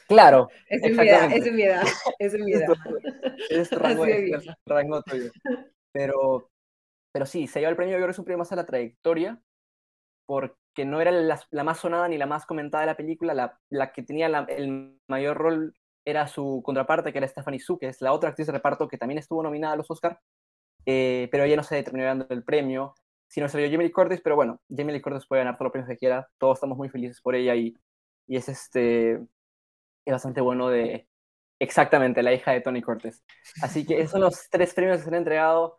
Claro. Es es mi edad, es *laughs* mi edad. Es mi edad. es *laughs* rango, es rango tuyo. Pero, pero sí, se lleva el premio, yo creo que es un premio más a la trayectoria, porque no era la, más sonada ni la más comentada de la película, la, la que tenía el mayor rol era su contraparte, que era Stephanie Su, que es la otra actriz de reparto que también estuvo nominada a los Oscar, eh, pero ella no se terminó dando el premio si no salió Jamie Lee Curtis, pero bueno, Jamie Lee Curtis puede ganar todos los premios que quiera, todos estamos muy felices por ella y, y es este es bastante bueno de exactamente la hija de Tony Curtis. Así que esos son los tres premios que se han entregado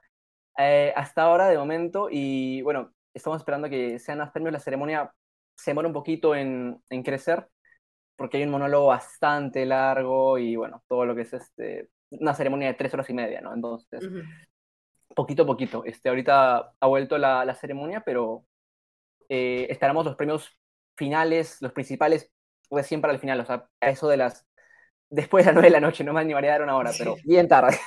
eh, hasta ahora de momento y bueno, estamos esperando que sean los premios, la ceremonia se demora un poquito en, en crecer porque hay un monólogo bastante largo y bueno, todo lo que es este una ceremonia de tres horas y media, ¿no? Entonces, poquito a poquito. Este, ahorita ha vuelto la, la ceremonia, pero eh, esperamos los premios finales, los principales, recién para el final, o sea, a eso de las, después de las nueve de la noche, no me animaría a dar una hora, pero bien tarde.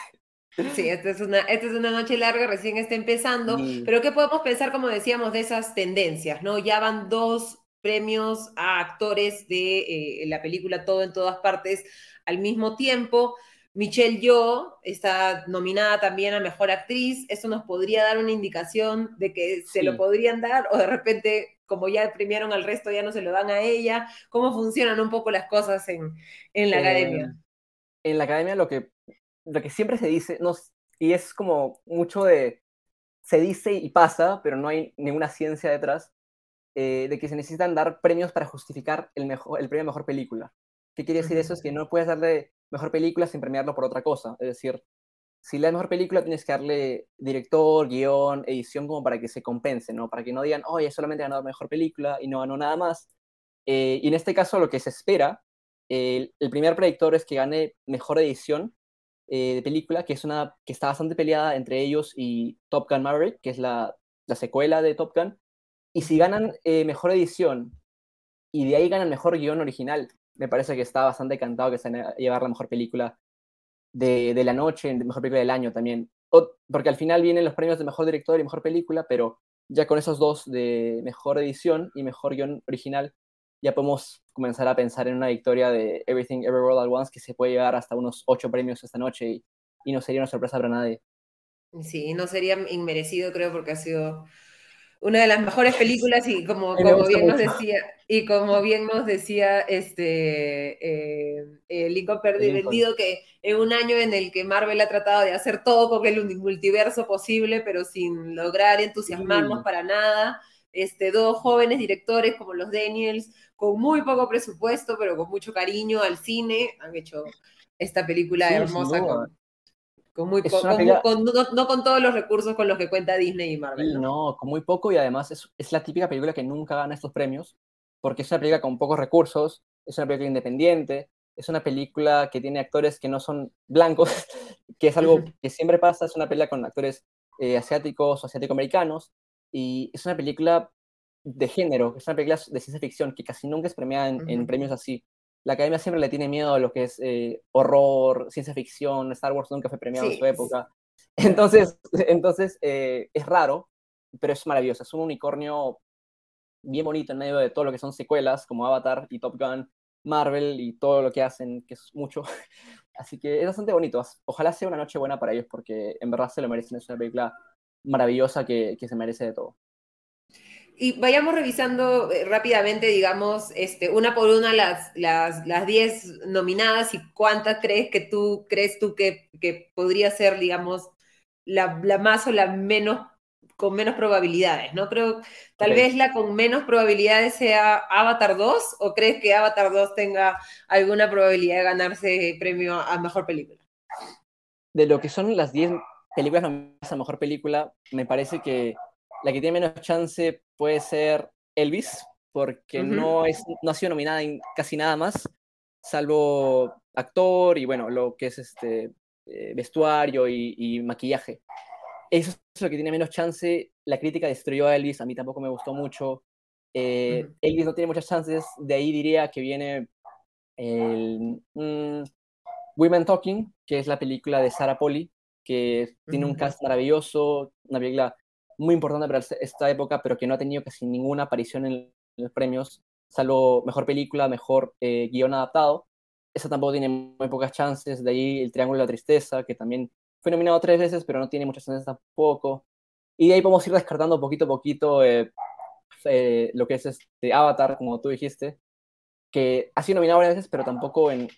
Sí, esta es, una, esta es una noche larga, recién está empezando, pero ¿qué podemos pensar, como decíamos, de esas tendencias? ¿no? Ya van dos premios a actores de eh, la película Todo en todas partes al mismo tiempo. Michelle Yeoh está nominada también a Mejor Actriz. Eso nos podría dar una indicación de que se lo podrían dar o de repente, como ya premiaron al resto, ya no se lo dan a ella. ¿Cómo funcionan un poco las cosas en, en la academia? Em, en la academia lo que, lo que siempre se dice, no, y es como mucho de, se dice y pasa, pero no hay ninguna ciencia detrás, eh, de que se necesitan dar premios para justificar el, mejor, el premio a mejor película. ¿Qué quiere decir eso? Es que no puedes darle mejor película sin premiarlo por otra cosa. Es decir, si la mejor película tienes que darle director, guion, edición como para que se compense, ¿no? Para que no digan, oye, solamente ganó mejor película y no ganó nada más. Eh, y en este caso lo que se espera, el primer predictor es que gane mejor edición eh, de película, que es una que está bastante peleada entre ellos y Top Gun Maverick, que es la, la secuela de Top Gun. Y si ganan eh, mejor edición y de ahí ganan mejor guion original, me parece que está bastante cantado que se van a llevar la mejor película de, de la noche, mejor película del año también. porque al final vienen los premios de mejor director y mejor película, pero ya con esos dos de mejor edición y mejor guion original, ya podemos comenzar a pensar en una victoria de Everything Everywhere All at Once que se puede llevar hasta unos ocho premios esta noche y, y no sería una sorpresa para nadie. Sí, no sería inmerecido, creo, porque ha sido una de las mejores películas y como, como bien nos decía y como bien nos decía este eh, eh Lincoln Perdido que en un año en el que Marvel ha tratado de hacer todo con el multiverso posible pero sin lograr entusiasmarnos para nada este dos jóvenes directores como los Daniels con muy poco presupuesto pero con mucho cariño al cine han hecho esta película hermosa con, con muy poco, no, con todos los recursos con los que cuenta Disney y Marvel. ¿no? con muy poco y además es, es, la típica película que nunca gana estos premios, porque es una película con pocos recursos, es una película independiente, es una película que tiene actores que no son blancos, *laughs* que es algo que siempre pasa, es una película con actores eh, asiáticos o asiático-americanos, y es una película de género, es una película de ciencia ficción que casi nunca es premiada en, en premios así la academia siempre le tiene miedo a lo que es eh, horror, ciencia ficción, Star Wars nunca fue premiado en su época. *laughs* Entonces, *laughs* entonces eh, es raro, pero es maravilloso. Es un unicornio bien bonito en medio de todo lo que son secuelas como Avatar y Top Gun, Marvel y todo lo que hacen, que es mucho. *laughs* Así que es bastante bonito. Ojalá sea una noche buena para ellos porque en verdad se lo merecen. Es una película maravillosa que, que se merece de todo y vayamos revisando eh, rápidamente, digamos, este, una por una las, las, las diez nominadas y cuántas crees que tú crees tú que, que podría ser, digamos, la, la, más o la menos con menos probabilidades, ¿no? Creo, tal vez la con menos probabilidades sea Avatar 2, o crees que Avatar 2 tenga alguna probabilidad de ganarse premio a mejor película? De lo que son las 10 películas nominadas a mejor película, me parece que la que tiene menos chance puede ser Elvis, porque no, es, no ha sido nominada en casi nada más, salvo actor y bueno, lo que es este eh, vestuario y, maquillaje. Eso es lo que tiene menos chance. La crítica destruyó a Elvis, a mí tampoco me gustó mucho. Eh, Elvis no tiene muchas chances, de ahí diría que viene el mm, Women Talking, que es la película de Sarah Polly, que tiene un cast maravilloso, una película muy importante para esta época, pero que no ha tenido casi ninguna aparición en los premios, salvo mejor película, mejor eh, guion adaptado. Esa tampoco tiene muy pocas chances. De ahí El Triángulo de la Tristeza, que también fue nominado tres veces, pero no tiene muchas chances tampoco. Y de ahí podemos ir descartando poquito a poquito eh, eh, lo que es este Avatar, como tú dijiste, que ha sido nominado varias veces, pero tampoco en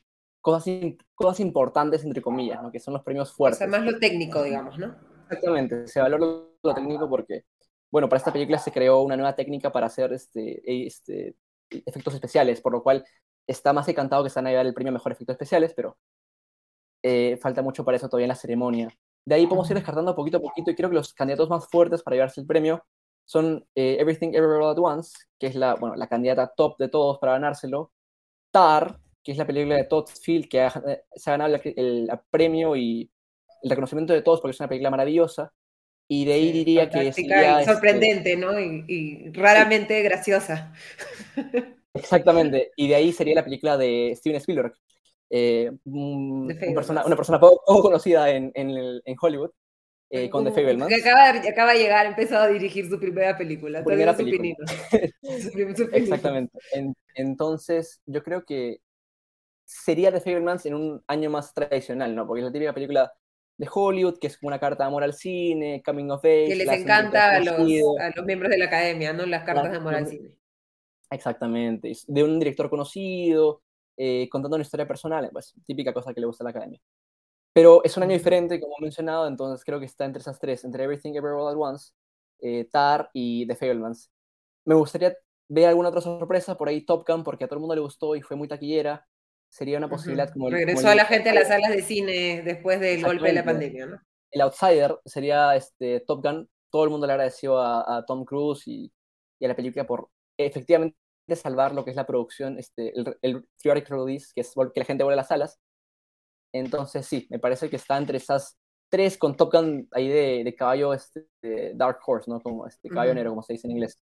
cosas, cosas importantes, entre comillas, ¿no? que son los premios fuertes. O sea, más lo técnico, digamos, ¿no? Exactamente, se valora lo técnico porque, bueno, para esta película se creó una nueva técnica para hacer este, este, efectos especiales, por lo cual está más encantado que se van a llevar el premio a Mejor Efectos Especiales, pero eh, falta mucho para eso todavía en la ceremonia. De ahí podemos ir descartando poquito a poquito y creo que los candidatos más fuertes para llevarse el premio son eh, Everything Everywhere All at Once, que es la, bueno, la candidata top de todos para ganárselo, Tar, que es la película de Todd Field, que se ha ganado el, premio y el reconocimiento de todos porque es una película maravillosa. Y de ahí diría que sería... Este sorprendente, ¿no? Y, raramente graciosa. Exactamente. Y de ahí sería la película de Steven Spielberg. Eh, una persona poco, conocida en, en, Hollywood, eh, con The Fablemans. Que acaba, de, acaba de llegar, empezó a dirigir su primera película. primera película. *laughs* Exactamente. entonces, yo creo que sería The Fablemans en un año más tradicional, ¿no? Porque es la típica película de Hollywood, que es como una carta de amor al cine, coming of age. Que les encanta a los, a los, miembros de la academia, ¿no? Las cartas de amor al cine. Exactamente, de un director conocido, eh, contando una historia personal, pues típica cosa que le gusta a la academia. Pero es un año diferente, como he mencionado, entonces creo que está entre esas tres, entre Everything Everywhere All at Once, eh, Tar y The Fablemans. Me gustaría ve alguna otra sorpresa, por ahí Top Gun, porque a todo el mundo le gustó y fue muy taquillera, sería una posibilidad como el, Regresó a la gente a las salas de cine después del golpe de la pandemia, ¿no? El outsider sería este, Top Gun. Todo el mundo le agradeció a, Tom Cruise y, a la película por efectivamente salvar lo que es la producción, este, el, el theoretical release, que es que la gente vuelve a las salas. Entonces, sí, me parece que está entre esas tres con Top Gun ahí de, de caballo este, Dark Horse, ¿no? Como este caballo negro, como se dice en inglés.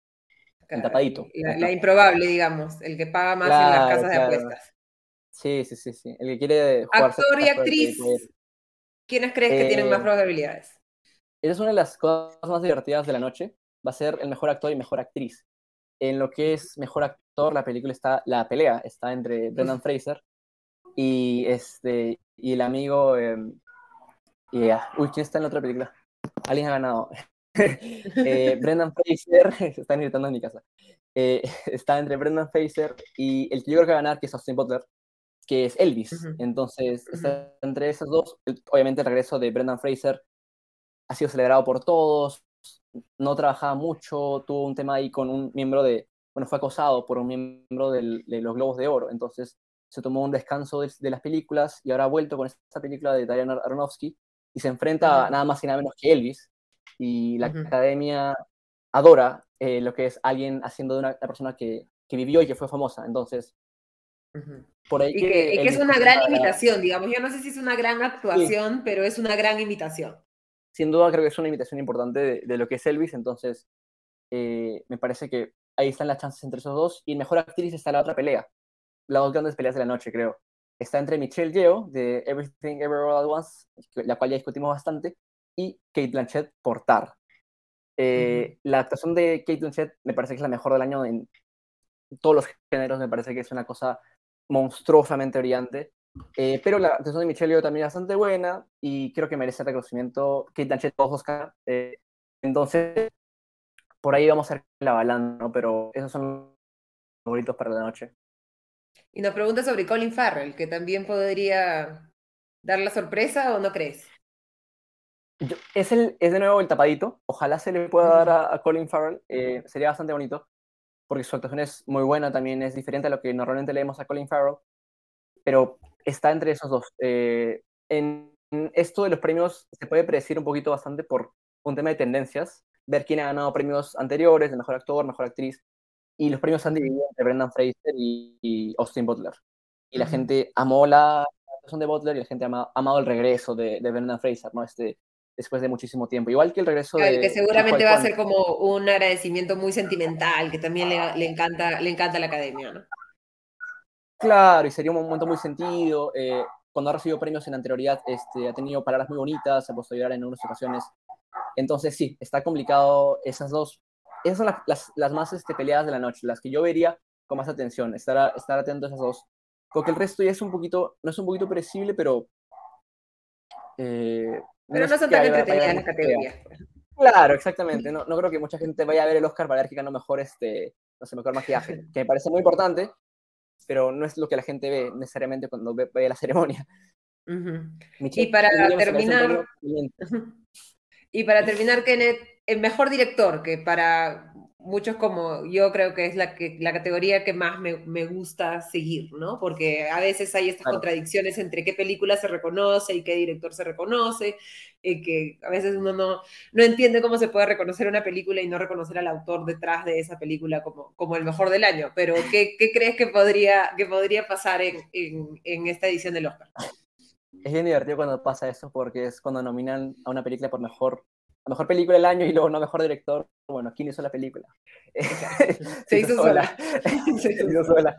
El tapadito. La, improbable, digamos, el que paga más en las casas de apuestas. Sí, sí, sí, sí. El que quiere jugar. Actor y actriz, ¿quiénes crees que tienen más eh, probabilidades? Esa es una de las cosas más divertidas de la noche. Va a ser el mejor actor y mejor actriz. En lo que es mejor actor, la película está, la pelea está entre Brendan Fraser y este y el amigo eh, uy, ¿quién está en la otra película? Alguien ha ganado. *laughs* Eh, Brendan Fraser, se *laughs* están gritando en mi casa. Eh, *laughs* está entre Brendan Fraser y el que yo creo que va a ganar, que es Austin Butler, que es Elvis. Entonces, entre esos dos. Obviamente, el regreso de Brendan Fraser ha sido celebrado por todos. No trabajaba mucho, tuvo un tema ahí con un miembro de. Bueno, fue acosado por un miembro de los Globos de Oro. Entonces, se tomó un descanso de, las películas y ahora ha vuelto con esta película de Diana Aronofsky y se enfrenta nada más y nada menos que Elvis. Y la academia adora eh, lo que es alguien haciendo de una, persona que, que, vivió y que fue famosa. Entonces, por ahí. Y que, es una gran imitación, digamos. Yo no sé si es una gran actuación, pero es una gran imitación. Sin duda, creo que es una imitación importante de, lo que es Elvis. Entonces, eh, me parece que ahí están las chances entre esos dos. Y mejor actriz está la otra pelea. Las dos grandes peleas de la noche, creo está entre Michelle Yeoh de Everything Ever All at Once, la cual ya discutimos bastante, y Kate Blanchett por Tar. Eh, la actuación de Kate Blanchett me parece que es la mejor del año en todos los géneros, me parece que es una cosa monstruosamente brillante. Eh, pero la actuación de Michelle Yeoh también es bastante buena y creo que merece reconocimiento. Kate Blanchett, todos Oscar. Eh, entonces, por ahí vamos a ver la balanza, ¿no? Pero esos son los favoritos para la noche. Y nos pregunta sobre Colin Farrell, que también podría dar la sorpresa o no crees. es, el, es de nuevo el tapadito. Ojalá se le pueda dar a, Colin Farrell. Eh, sería bastante bonito. Porque su actuación es muy buena, también es diferente a lo que normalmente leemos a Colin Farrell. Pero está entre esos dos. Eh, en esto de los premios se puede predecir un poquito bastante por un tema de tendencias. Ver quién ha ganado premios anteriores, de mejor actor, mejor actriz. Y los premios han dividido entre Brendan Fraser y, Austin Butler. Y la gente amó la actuación de Butler y la gente ha amado el regreso de, de Brendan Fraser, ¿no? Este, después de muchísimo tiempo. Igual que el regreso de... Que seguramente va a ser como un agradecimiento muy sentimental, que también le, le, encanta, le encanta la academia, ¿no? Claro, y sería un momento muy sentido. Eh, cuando ha recibido premios en anterioridad, este, ha tenido palabras muy bonitas, se ha puesto a llorar en algunas ocasiones. Entonces, sí, está complicado esas dos esas son las, las, más este, peleadas de la noche, las que yo vería con más atención, estar, estar atento a esas dos. Porque el resto ya es un poquito, no es un poquito predecible, pero... Eh, pero no, son tan entretenidas las categorías. Claro, exactamente. No, no creo que mucha gente vaya a ver el Oscar para ver que ganó mejor, este, no sé, mejor maquillaje, *laughs* que me parece muy importante, pero no es lo que la gente ve necesariamente cuando ve, ve la ceremonia. y para terminar, *laughs* y para terminar, Kenneth, el mejor director, que para muchos como yo creo que es la, que, la categoría que más me, me gusta seguir, ¿no? Porque a veces hay estas contradicciones entre qué película se reconoce y qué director se reconoce, y que a veces uno no, no entiende cómo se puede reconocer una película y no reconocer al autor detrás de esa película como, como el mejor del año. Pero ¿qué, qué crees que podría, que podría pasar en, en, en esta edición del Oscar? Es bien divertido cuando pasa eso porque es cuando nominan a una película por mejor mejor película del año y luego no mejor director. Bueno, ¿quién hizo la película? *laughs* Se, hizo *laughs* sola. Se hizo sola.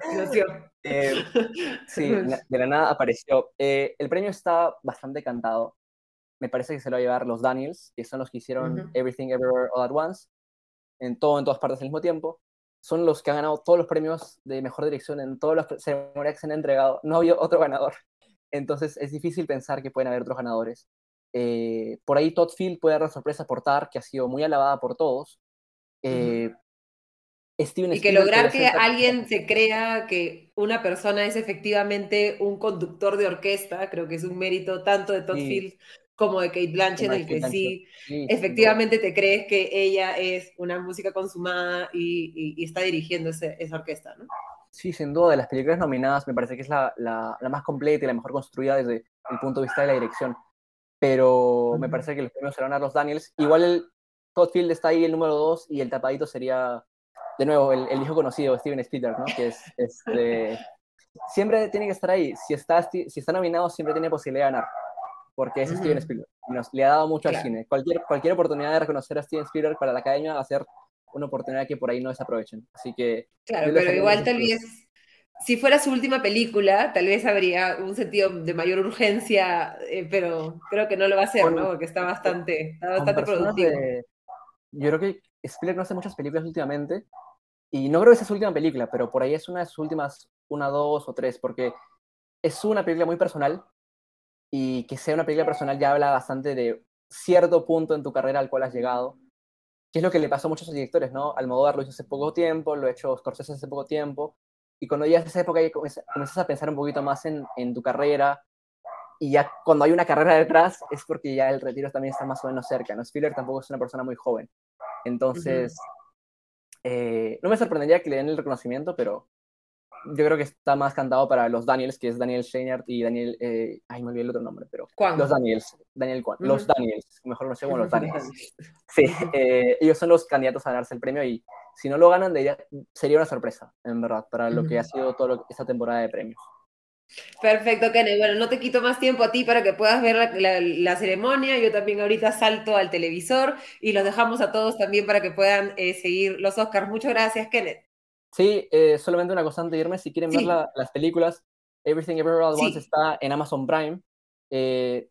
Eh, sí, *laughs* de la nada apareció. Eh, el premio está bastante cantado. Me parece que se lo va a llevar los Daniels, que son los que hicieron Everything Everywhere All at Once, en todo, en todas partes al mismo tiempo. Son los que han ganado todos los premios de mejor dirección en todas las ceremonias que se han entregado. No había otro ganador. Entonces es difícil pensar que pueden haber otros ganadores. Eh, por ahí Todd Field puede dar la sorpresa por Tar, que ha sido muy alabada por todos. Eh, y que lograr que alguien se crea que una persona es efectivamente un conductor de orquesta, creo que es un mérito tanto de Todd Field como de Kate Blanchett, en el que sí, efectivamente te crees que ella es una música consumada y, está dirigiendo esa orquesta, ¿no? Sí, sin duda, de las películas nominadas me parece que es la, la, más completa y la mejor construida desde el punto de vista de la dirección. Pero me parece que los premios serán a los Daniels. Igual el Todd Field está ahí el número 2 y el tapadito sería, de nuevo, el, el, hijo conocido, Steven Spielberg, ¿no? Que es, este, siempre tiene que estar ahí. Si está, si está nominado, siempre tiene posibilidad de ganar porque es Steven Spielberg. Nos, le ha dado mucho al cine. Cualquier, cualquier oportunidad de reconocer a Steven Spielberg para la academia va a ser una oportunidad que por ahí no desaprovechen. Así que. Claro, pero igual tal vez. Si fuera su última película, tal vez habría un sentido de mayor urgencia, eh, pero creo que no lo va a hacer, ¿no? Porque está bastante, está bastante productivo. yo creo que Spielberg no hace muchas películas últimamente, y no creo que sea su última película, pero por ahí es una de sus últimas, una, dos o tres, porque es una película muy personal, y que sea una película personal ya habla bastante de cierto punto en tu carrera al cual has llegado, que es lo que le pasó a muchos directores, ¿no? Almodóvar lo hizo hace poco tiempo, lo ha hecho Scorsese hace poco tiempo, y cuando llegas a esa época ya comienzas a pensar un poquito más en, en tu carrera, y ya cuando hay una carrera detrás es porque ya el retiro también está más o menos cerca, ¿no? Spiller tampoco es una persona muy joven, entonces... Eh, no me sorprendería que le den el reconocimiento, pero yo creo que está más cantado para los Daniels, que es Daniel Steinert y Daniel, eh, ay, me olvidé el otro nombre, pero los Daniels, Daniel Kwan, los Daniels, mejor no sé cómo los Daniels. Sí, eh, ellos son los candidatos a ganarse el premio y si no lo ganan, sería una sorpresa, en verdad, para lo que ha sido toda esta temporada de premios. Perfecto, Kenneth. Bueno, no te quito más tiempo a ti para que puedas ver la, la, ceremonia. Yo también ahorita salto al televisor y los dejamos a todos también para que puedan eh, seguir los Oscars. Muchas gracias, Kenneth. Sí, eh, solamente una cosa antes de irme, si quieren ver las películas, Everything Everywhere All Once está en Amazon Prime. Eh,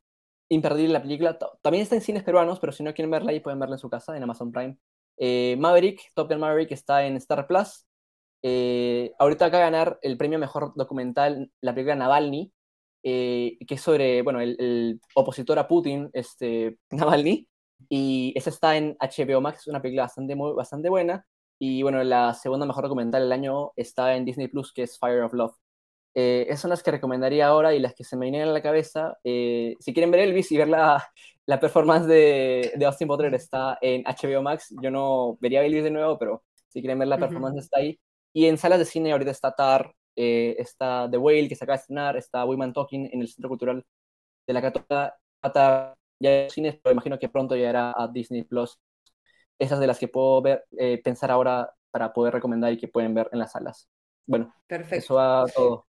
imperdible la película. También está en cines peruanos, pero si no quieren verla ahí pueden verla en su casa, en Amazon Prime. Eh, Maverick, Top Gun Maverick está en Star Plus. ahorita acaba de ganar el premio Mejor Documental la película Navalny, que es sobre, bueno, el, opositor a Putin, este, *laughs* Navalny. Y esa está en HBO Max, una película bastante, bastante buena. Y bueno, la segunda mejor documental del año está en Disney Plus, que es Fire of Love. Eh, esas son las que recomendaría ahora y las que se me vienen a la cabeza. Eh, si quieren ver Elvis y ver la, *laughs* la performance de, de, Austin Butler, está en HBO Max. Yo no vería Elvis de nuevo, pero si quieren ver la performance, está ahí. Y en salas de cine ahorita está Tar, eh, está The Whale, que se acaba de estrenar, está Women Talking en el Centro Cultural de la Católica. Ya hay cines, pero imagino que pronto llegará a Disney Plus esas de las que puedo ver, eh, pensar ahora para poder recomendar y que pueden ver en las salas. Bueno, Perfecto. eso va todo.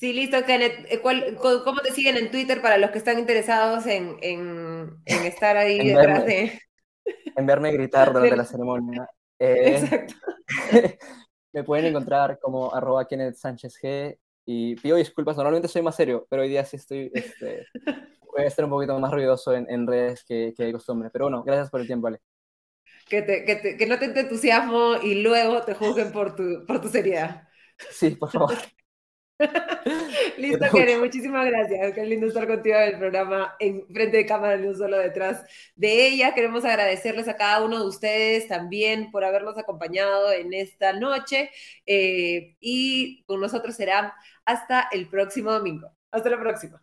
Sí, listo, Kenneth. Eh, ¿Cómo te siguen en Twitter para los que están interesados en, en, estar ahí detrás de... En verme gritar *laughs* durante la ceremonia. Eh, Exacto. *laughs* me pueden encontrar como arroba Kenneth Sánchez G y pido disculpas, normalmente soy más serio, pero hoy día sí estoy, este, voy a estar un poquito más ruidoso en, en redes que, que de costumbre. Pero bueno, gracias por el tiempo, Ale que, te, que, te, que no te entusiasmo y luego te juzguen por tu, por tu seriedad. Sí, por favor. *laughs* Listo, Karen, muchísimas gracias. Qué lindo estar contigo en el programa en frente de cámara, no solo detrás de ella. Queremos agradecerles a cada uno de ustedes también por habernos acompañado en esta noche. Eh, y con nosotros será hasta el próximo domingo. Hasta la próxima.